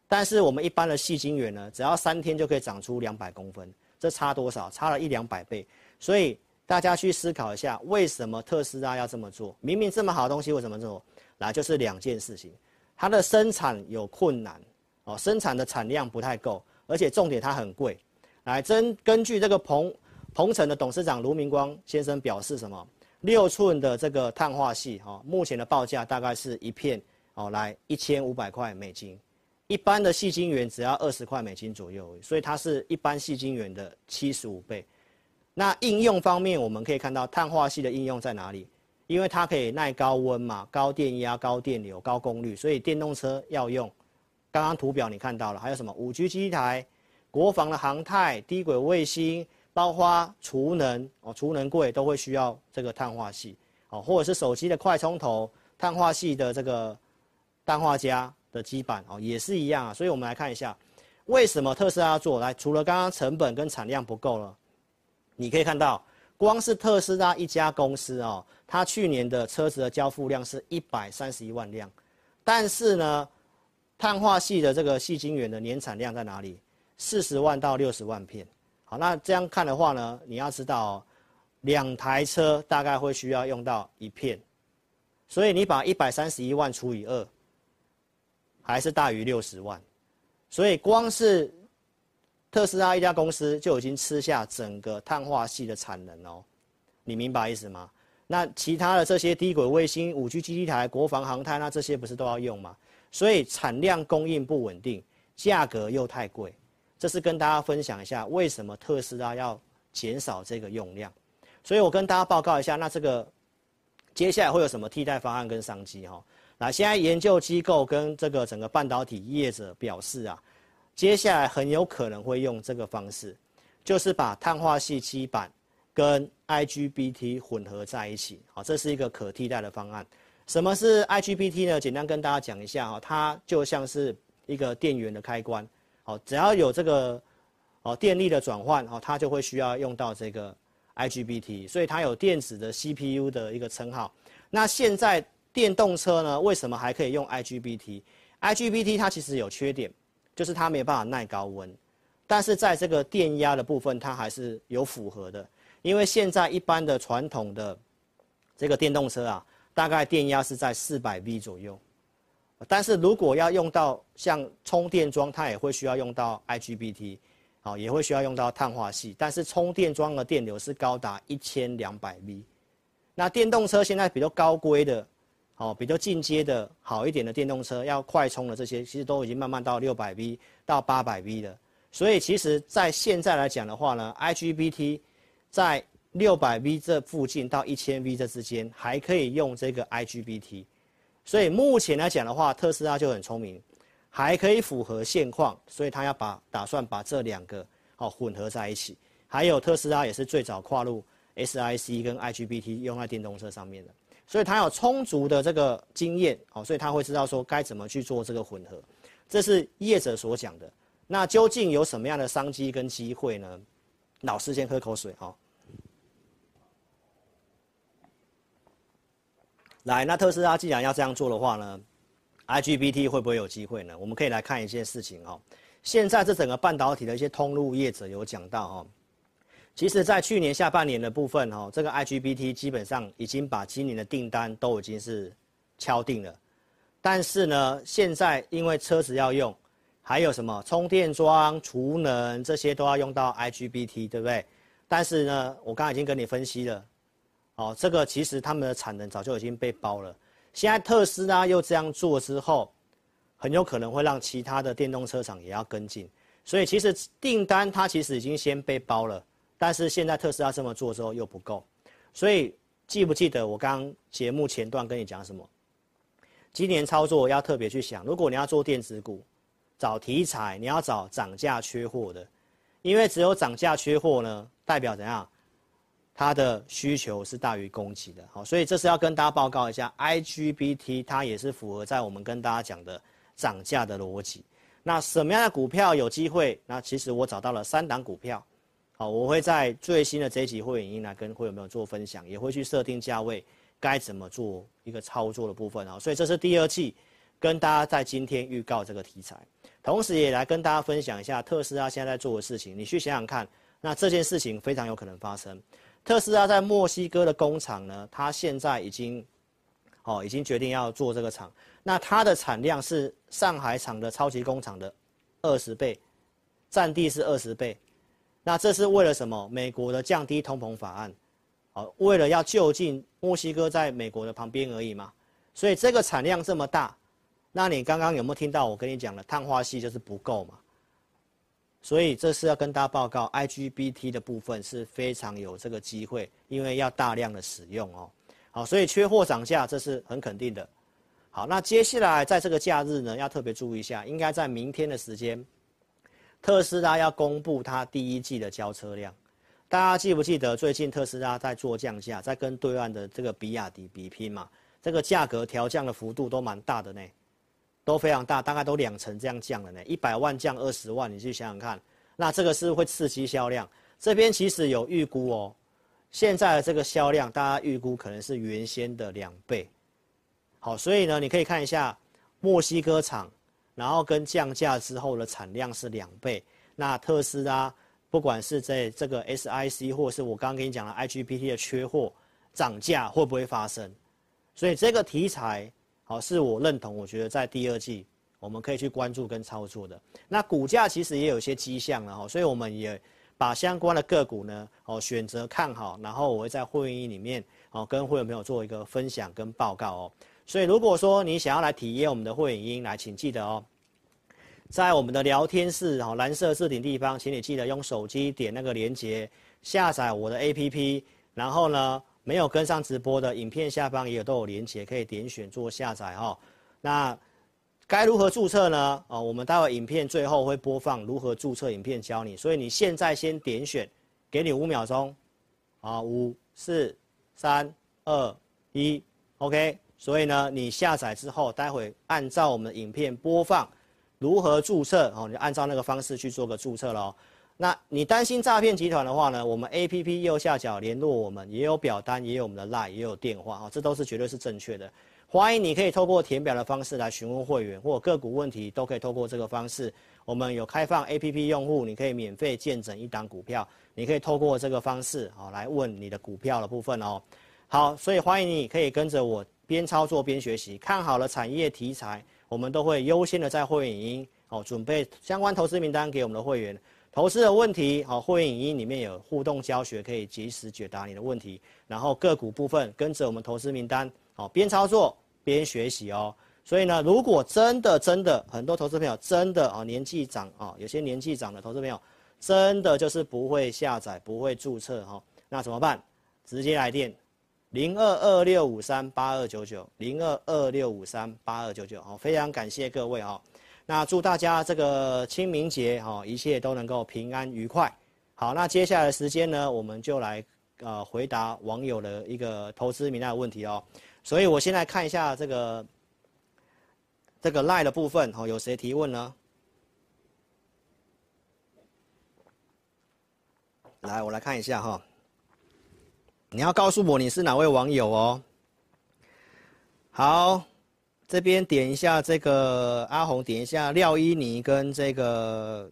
Speaker 1: 但是我们一般的细晶圆呢，只要三天就可以长出两百公分，这差多少？差了一两百倍，所以。大家去思考一下，为什么特斯拉要这么做？明明这么好的东西，为什么做？来，就是两件事情，它的生产有困难，哦，生产的产量不太够，而且重点它很贵。来，根根据这个鹏鹏城的董事长卢明光先生表示，什么？六寸的这个碳化矽，哈，目前的报价大概是一片，哦，来一千五百块美金，一般的矽晶圆只要二十块美金左右，所以它是一般矽晶圆的七十五倍。那应用方面，我们可以看到碳化矽的应用在哪里？因为它可以耐高温嘛，高电压、高电流、高功率，所以电动车要用。刚刚图表你看到了，还有什么五 G 基台、国防的航太、低轨卫星、包括储能哦，储能柜都会需要这个碳化矽哦，或者是手机的快充头，碳化矽的这个氮化镓的基板哦，也是一样啊。所以我们来看一下，为什么特斯拉做？来，除了刚刚成本跟产量不够了。你可以看到，光是特斯拉一家公司哦，它去年的车子的交付量是一百三十一万辆，但是呢，碳化矽的这个矽晶圆的年产量在哪里？四十万到六十万片。好，那这样看的话呢，你要知道，两台车大概会需要用到一片，所以你把一百三十一万除以二，还是大于六十万，所以光是。特斯拉一家公司就已经吃下整个碳化矽的产能哦，你明白意思吗？那其他的这些低轨卫星、五 G 基地台、国防航太，那这些不是都要用吗？所以产量供应不稳定，价格又太贵，这是跟大家分享一下为什么特斯拉要减少这个用量。所以我跟大家报告一下，那这个接下来会有什么替代方案跟商机哈？那现在研究机构跟这个整个半导体业者表示啊。接下来很有可能会用这个方式，就是把碳化矽基板跟 IGBT 混合在一起，好，这是一个可替代的方案。什么是 IGBT 呢？简单跟大家讲一下哈，它就像是一个电源的开关，好，只要有这个哦电力的转换，哦，它就会需要用到这个 IGBT，所以它有电子的 CPU 的一个称号。那现在电动车呢，为什么还可以用 IGBT？IGBT 它其实有缺点。就是它没有办法耐高温，但是在这个电压的部分，它还是有符合的。因为现在一般的传统的这个电动车啊，大概电压是在四百 V 左右，但是如果要用到像充电桩，它也会需要用到 IGBT，好，也会需要用到碳化矽，但是充电桩的电流是高达一千两百 V。那电动车现在比较高规的。好，比较进阶的好一点的电动车，要快充的这些，其实都已经慢慢到六百 V 到八百 V 了。所以其实，在现在来讲的话呢，IGBT 在六百 V 这附近到一千 V 这之间，还可以用这个 IGBT。所以目前来讲的话，特斯拉就很聪明，还可以符合现况，所以他要把打算把这两个好混合在一起。还有特斯拉也是最早跨入 SiC 跟 IGBT 用在电动车上面的。所以他有充足的这个经验，哦，所以他会知道说该怎么去做这个混合，这是业者所讲的。那究竟有什么样的商机跟机会呢？老师先喝口水哈。来，那特斯拉既然要这样做的话呢，IGBT 会不会有机会呢？我们可以来看一件事情哦。现在这整个半导体的一些通路业者有讲到哦。其实，在去年下半年的部分，哦，这个 IGBT 基本上已经把今年的订单都已经是敲定了。但是呢，现在因为车子要用，还有什么充电桩、储能这些都要用到 IGBT，对不对？但是呢，我刚才已经跟你分析了，哦，这个其实他们的产能早就已经被包了。现在特斯拉又这样做之后，很有可能会让其他的电动车厂也要跟进。所以其实订单它其实已经先被包了，但是现在特斯拉这么做之后又不够。所以记不记得我刚刚节目前段跟你讲什么？今年操作要特别去想，如果你要做电子股，找题材，你要找涨价缺货的，因为只有涨价缺货呢，代表怎样？它的需求是大于供给的，好，所以这是要跟大家报告一下，IGBT 它也是符合在我们跟大家讲的涨价的逻辑。那什么样的股票有机会？那其实我找到了三档股票，好，我会在最新的这一集会员营来跟会员朋友做分享，也会去设定价位，该怎么做一个操作的部分啊。所以这是第二季跟大家在今天预告这个题材，同时也来跟大家分享一下特斯拉现在在做的事情。你去想想看，那这件事情非常有可能发生。特斯拉在墨西哥的工厂呢，它现在已经，哦，已经决定要做这个厂。那它的产量是上海厂的超级工厂的二十倍，占地是二十倍。那这是为了什么？美国的降低通膨法案，哦，为了要就近墨西哥在美国的旁边而已嘛。所以这个产量这么大，那你刚刚有没有听到我跟你讲的碳化系就是不够嘛？所以这是要跟大家报告，IGBT 的部分是非常有这个机会，因为要大量的使用哦。好，所以缺货涨价这是很肯定的。好，那接下来在这个假日呢，要特别注意一下，应该在明天的时间，特斯拉要公布它第一季的交车量。大家记不记得最近特斯拉在做降价，在跟对岸的这个比亚迪比拼嘛？这个价格调降的幅度都蛮大的呢。都非常大，大概都两成这样降了呢，一百万降二十万，你去想想看，那这个是会刺激销量。这边其实有预估哦，现在的这个销量，大家预估可能是原先的两倍。好，所以呢，你可以看一下墨西哥厂，然后跟降价之后的产量是两倍。那特斯拉不管是在这个 SiC 或是我刚刚跟你讲的 IGBT 的缺货涨价会不会发生？所以这个题材。好，是我认同，我觉得在第二季我们可以去关注跟操作的。那股价其实也有些迹象了哈，所以我们也把相关的个股呢，哦选择看好，然后我会在会员里面哦跟会员朋友做一个分享跟报告哦。所以如果说你想要来体验我们的会员音，来请记得哦，在我们的聊天室哦蓝色置顶地方，请你记得用手机点那个连接下载我的 APP，然后呢。没有跟上直播的影片下方也有都有连结，可以点选做下载哈。那该如何注册呢？哦，我们待会影片最后会播放如何注册影片教你，所以你现在先点选，给你五秒钟，啊，五四三二一，OK。所以呢，你下载之后，待会按照我们影片播放如何注册哦，你按照那个方式去做个注册喽。那你担心诈骗集团的话呢？我们 APP 右下角联络我们，也有表单，也有我们的 LINE，也有电话啊，这都是绝对是正确的。欢迎你可以透过填表的方式来询问会员，或个股问题都可以透过这个方式。我们有开放 APP 用户，你可以免费见证一档股票，你可以透过这个方式啊来问你的股票的部分哦。好，所以欢迎你可以跟着我边操作边学习，看好了产业题材，我们都会优先的在会员营哦准备相关投资名单给我们的会员。投资的问题，好，会员影音里面有互动教学，可以及时解答你的问题。然后个股部分跟着我们投资名单，好，边操作边学习哦。所以呢，如果真的真的很多投资朋友真的啊年纪长啊，有些年纪长的投资朋友真的就是不会下载、不会注册哈，那怎么办？直接来电零二二六五三八二九九零二二六五三八二九九，好，非常感谢各位啊。那祝大家这个清明节哈，一切都能够平安愉快。好，那接下来的时间呢，我们就来呃回答网友的一个投资名单的问题哦。所以我先来看一下这个这个赖的部分哈，有谁提问呢？来，我来看一下哈。你要告诉我你是哪位网友哦。好。这边点一下这个阿红，点一下廖依妮跟这个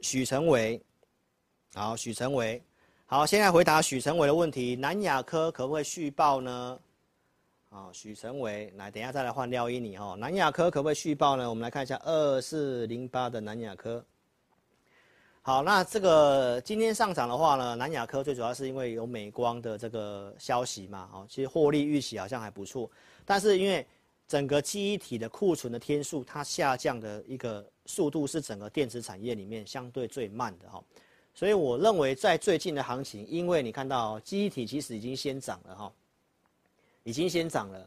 Speaker 1: 许成伟，好，许成伟，好，现在回答许成伟的问题，南亚科可不可以续报呢？好，许成伟，来，等一下再来换廖依妮哈，南亚科可不可以续报呢？我们来看一下二四零八的南亚科。好，那这个今天上涨的话呢，南亚科最主要是因为有美光的这个消息嘛，哦，其实获利预期好像还不错，但是因为整个记忆体的库存的天数，它下降的一个速度是整个电子产业里面相对最慢的哈。所以我认为在最近的行情，因为你看到记忆体其实已经先涨了哈，已经先涨了，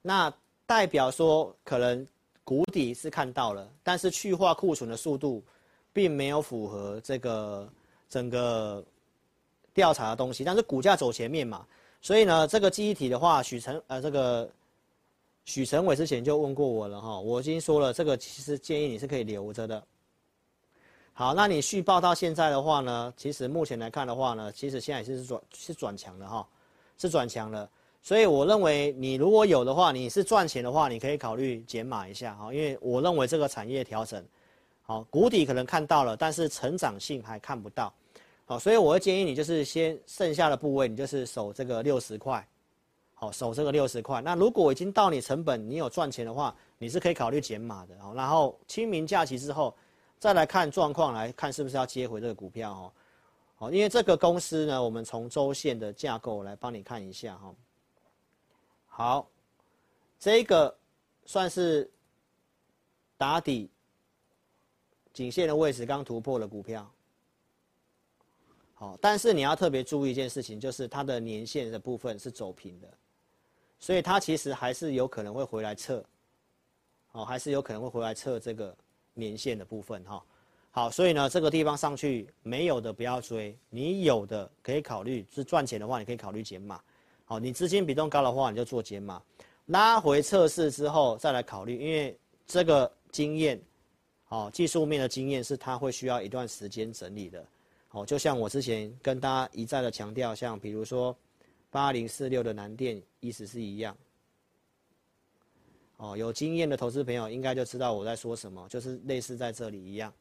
Speaker 1: 那代表说可能谷底是看到了，但是去化库存的速度，并没有符合这个整个调查的东西，但是股价走前面嘛，所以呢，这个记忆体的话，许成呃这个许成伟之前就问过我了哈，我已经说了，这个其实建议你是可以留着的。好，那你续报到现在的话呢，其实目前来看的话呢，其实现在是转是转强的哈，是转强的，所以我认为你如果有的话，你是赚钱的话，你可以考虑减码一下哈，因为我认为这个产业调整。好，谷底可能看到了，但是成长性还看不到。好，所以我会建议你，就是先剩下的部位，你就是守这个六十块。好，守这个六十块。那如果已经到你成本，你有赚钱的话，你是可以考虑减码的。哦，然后清明假期之后，再来看状况，来看是不是要接回这个股票。哈，好，因为这个公司呢，我们从周线的架构来帮你看一下。哈，好，这个算是打底。颈线的位置刚突破了股票，好，但是你要特别注意一件事情，就是它的年线的部分是走平的，所以它其实还是有可能会回来测，哦，还是有可能会回来测这个年线的部分哈，好，所以呢，这个地方上去没有的不要追，你有的可以考虑是赚钱的话，你可以考虑减码，好，你资金比重高的话，你就做减码，拉回测试之后再来考虑，因为这个经验。哦，技术面的经验是它会需要一段时间整理的，哦，就像我之前跟大家一再的强调，像比如说八零四六的南电，意思是一样。哦，有经验的投资朋友应该就知道我在说什么，就是类似在这里一样。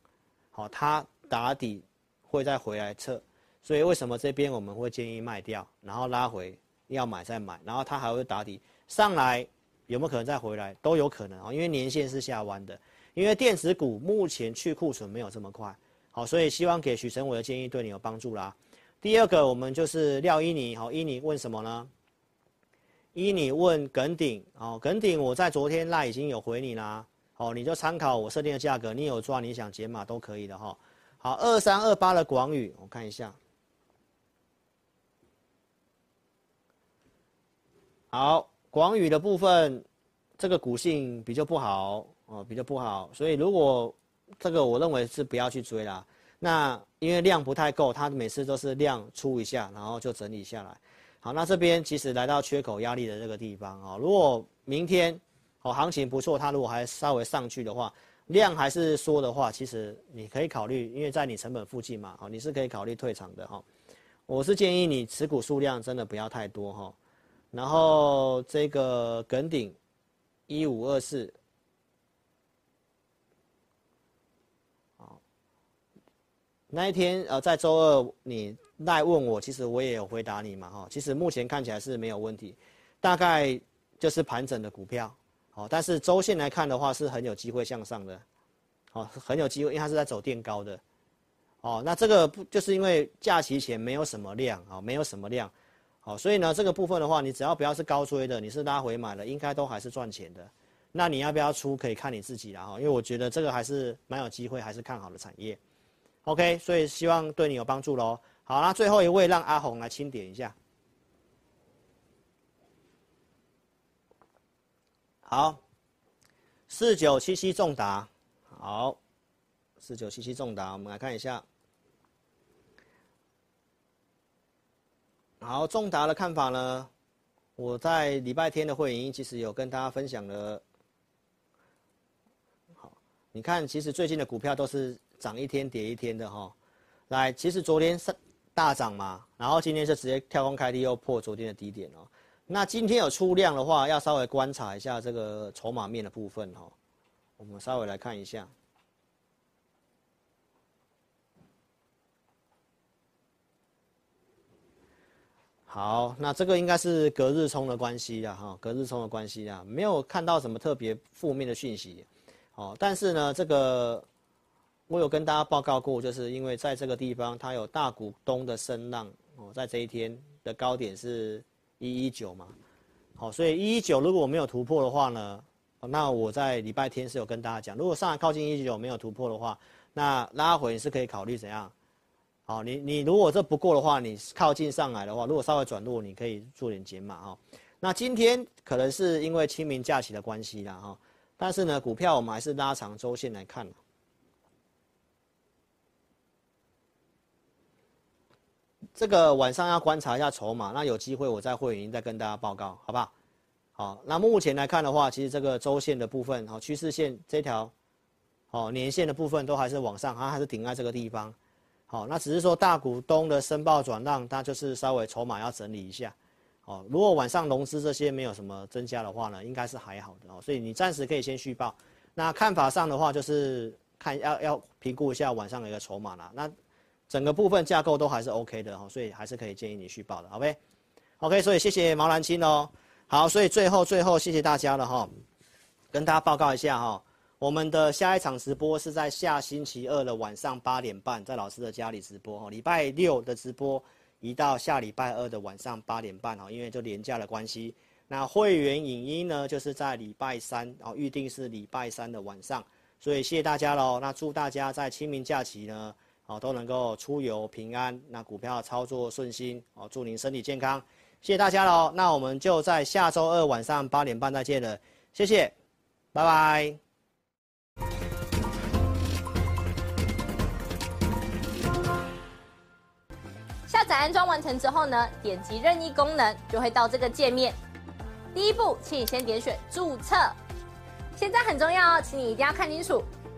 Speaker 1: 好，它打底会再回来测，所以为什么这边我们会建议卖掉，然后拉回要买再买，然后它还会打底上来，有没有可能再回来？都有可能啊，因为年线是下弯的。因为电子股目前去库存没有这么快，好，所以希望给许成伟的建议对你有帮助啦。第二个，我们就是廖依妮，好，依妮问什么呢？依妮问耿鼎，哦，耿鼎我在昨天赖已经有回你啦，好，你就参考我设定的价格，你有抓你想减码都可以的哈。好，二三二八的广宇，我看一下，好，广宇的部分，这个股性比较不好。哦，比较不好，所以如果这个我认为是不要去追啦。那因为量不太够，它每次都是量出一下，然后就整理下来。好，那这边其实来到缺口压力的这个地方啊，如果明天哦行情不错，它如果还稍微上去的话，量还是缩的话，其实你可以考虑，因为在你成本附近嘛，哦你是可以考虑退场的哈。我是建议你持股数量真的不要太多哈。然后这个耿鼎一五二四。那一天，呃，在周二你来问我，其实我也有回答你嘛，哈，其实目前看起来是没有问题，大概就是盘整的股票，好，但是周线来看的话是很有机会向上的，好，很有机会，因为它是在走垫高的，哦，那这个不就是因为假期前没有什么量啊，没有什么量，好，所以呢，这个部分的话，你只要不要是高追的，你是拉回买了，应该都还是赚钱的，那你要不要出，可以看你自己了哈，因为我觉得这个还是蛮有机会，还是看好的产业。OK，所以希望对你有帮助喽。好，那最后一位让阿红来清点一下。好，四九七七重达，好，四九七七重达，我们来看一下。好，重达的看法呢？我在礼拜天的会议其实有跟大家分享了。好，你看，其实最近的股票都是。涨一天跌一天的哈，来，其实昨天是大涨嘛，然后今天是直接跳空开低又破昨天的低点哦。那今天有出量的话，要稍微观察一下这个筹码面的部分哈。我们稍微来看一下。好，那这个应该是隔日冲的关系啦哈，隔日冲的关系啦，没有看到什么特别负面的讯息。哦，但是呢，这个。我有跟大家报告过，就是因为在这个地方，它有大股东的声浪哦，在这一天的高点是一一九嘛，好，所以一一九如果我没有突破的话呢，那我在礼拜天是有跟大家讲，如果上来靠近一九九没有突破的话，那拉回是可以考虑怎样？好，你你如果这不过的话，你靠近上来的话，如果稍微转弱，你可以做点减码哈。那今天可能是因为清明假期的关系啦哈，但是呢，股票我们还是拉长周线来看。这个晚上要观察一下筹码，那有机会我在会员再跟大家报告，好不好？好，那目前来看的话，其实这个周线的部分，好，趋势线这条，好，年线的部分都还是往上，它还是顶在这个地方。好，那只是说大股东的申报转让，它就是稍微筹码要整理一下。哦，如果晚上融资这些没有什么增加的话呢，应该是还好的哦，所以你暂时可以先续报。那看法上的话，就是看要要评估一下晚上的一个筹码啦。那整个部分架构都还是 OK 的哈，所以还是可以建议你续报的，好呗。OK，所以谢谢毛兰青哦。好，所以最后最后谢谢大家了哈，跟大家报告一下哈，我们的下一场直播是在下星期二的晚上八点半，在老师的家里直播哈，礼拜六的直播移到下礼拜二的晚上八点半哈，因为就连假的关系。那会员影音呢，就是在礼拜三，然后预定是礼拜三的晚上，所以谢谢大家喽。那祝大家在清明假期呢。哦，都能够出游平安，那股票操作顺心哦，祝您身体健康，谢谢大家喽。那我们就在下周二晚上八点半再见了，谢谢，拜拜。
Speaker 2: 下载安装完成之后呢，点击任意功能就会到这个界面。第一步，请你先点选注册，现在很重要哦，请你一定要看清楚。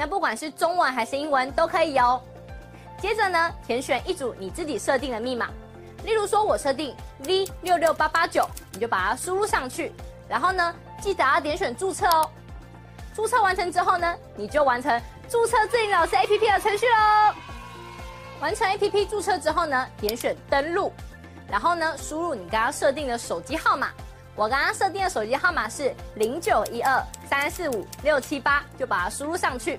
Speaker 2: 那不管是中文还是英文都可以哦。接着呢，填选一组你自己设定的密码，例如说我设定 V 六六八八九，你就把它输入上去。然后呢，记得要点选注册哦。注册完成之后呢，你就完成注册智霖老师 APP 的程序喽。完成 APP 注册之后呢，点选登录，然后呢，输入你刚刚设定的手机号码。我刚刚设定的手机号码是零九一二三四五六七八，就把它输入上去。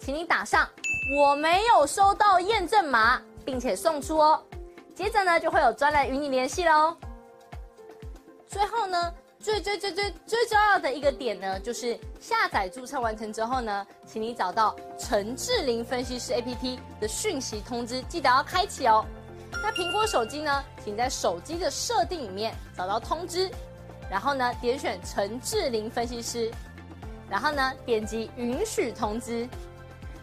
Speaker 2: 请你打上我没有收到验证码，并且送出哦。接着呢，就会有专人与你联系喽。最后呢，最最最最最重要的一个点呢，就是下载注册完成之后呢，请你找到陈志玲分析师 APP 的讯息通知，记得要开启哦。那苹果手机呢，请在手机的设定里面找到通知。然后呢，点选陈志玲分析师，然后呢，点击允许通知。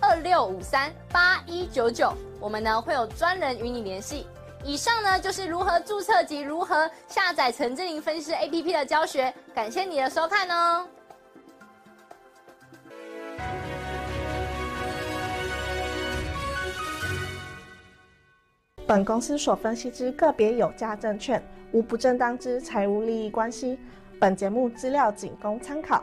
Speaker 2: 二六五三八一九九，我们呢会有专人与你联系。以上呢就是如何注册及如何下载陈智霖分析师 APP 的教学，感谢你的收看哦。
Speaker 3: 本公司所分析之个别有价证券，无不正当之财务利益关系。本节目资料仅供参考，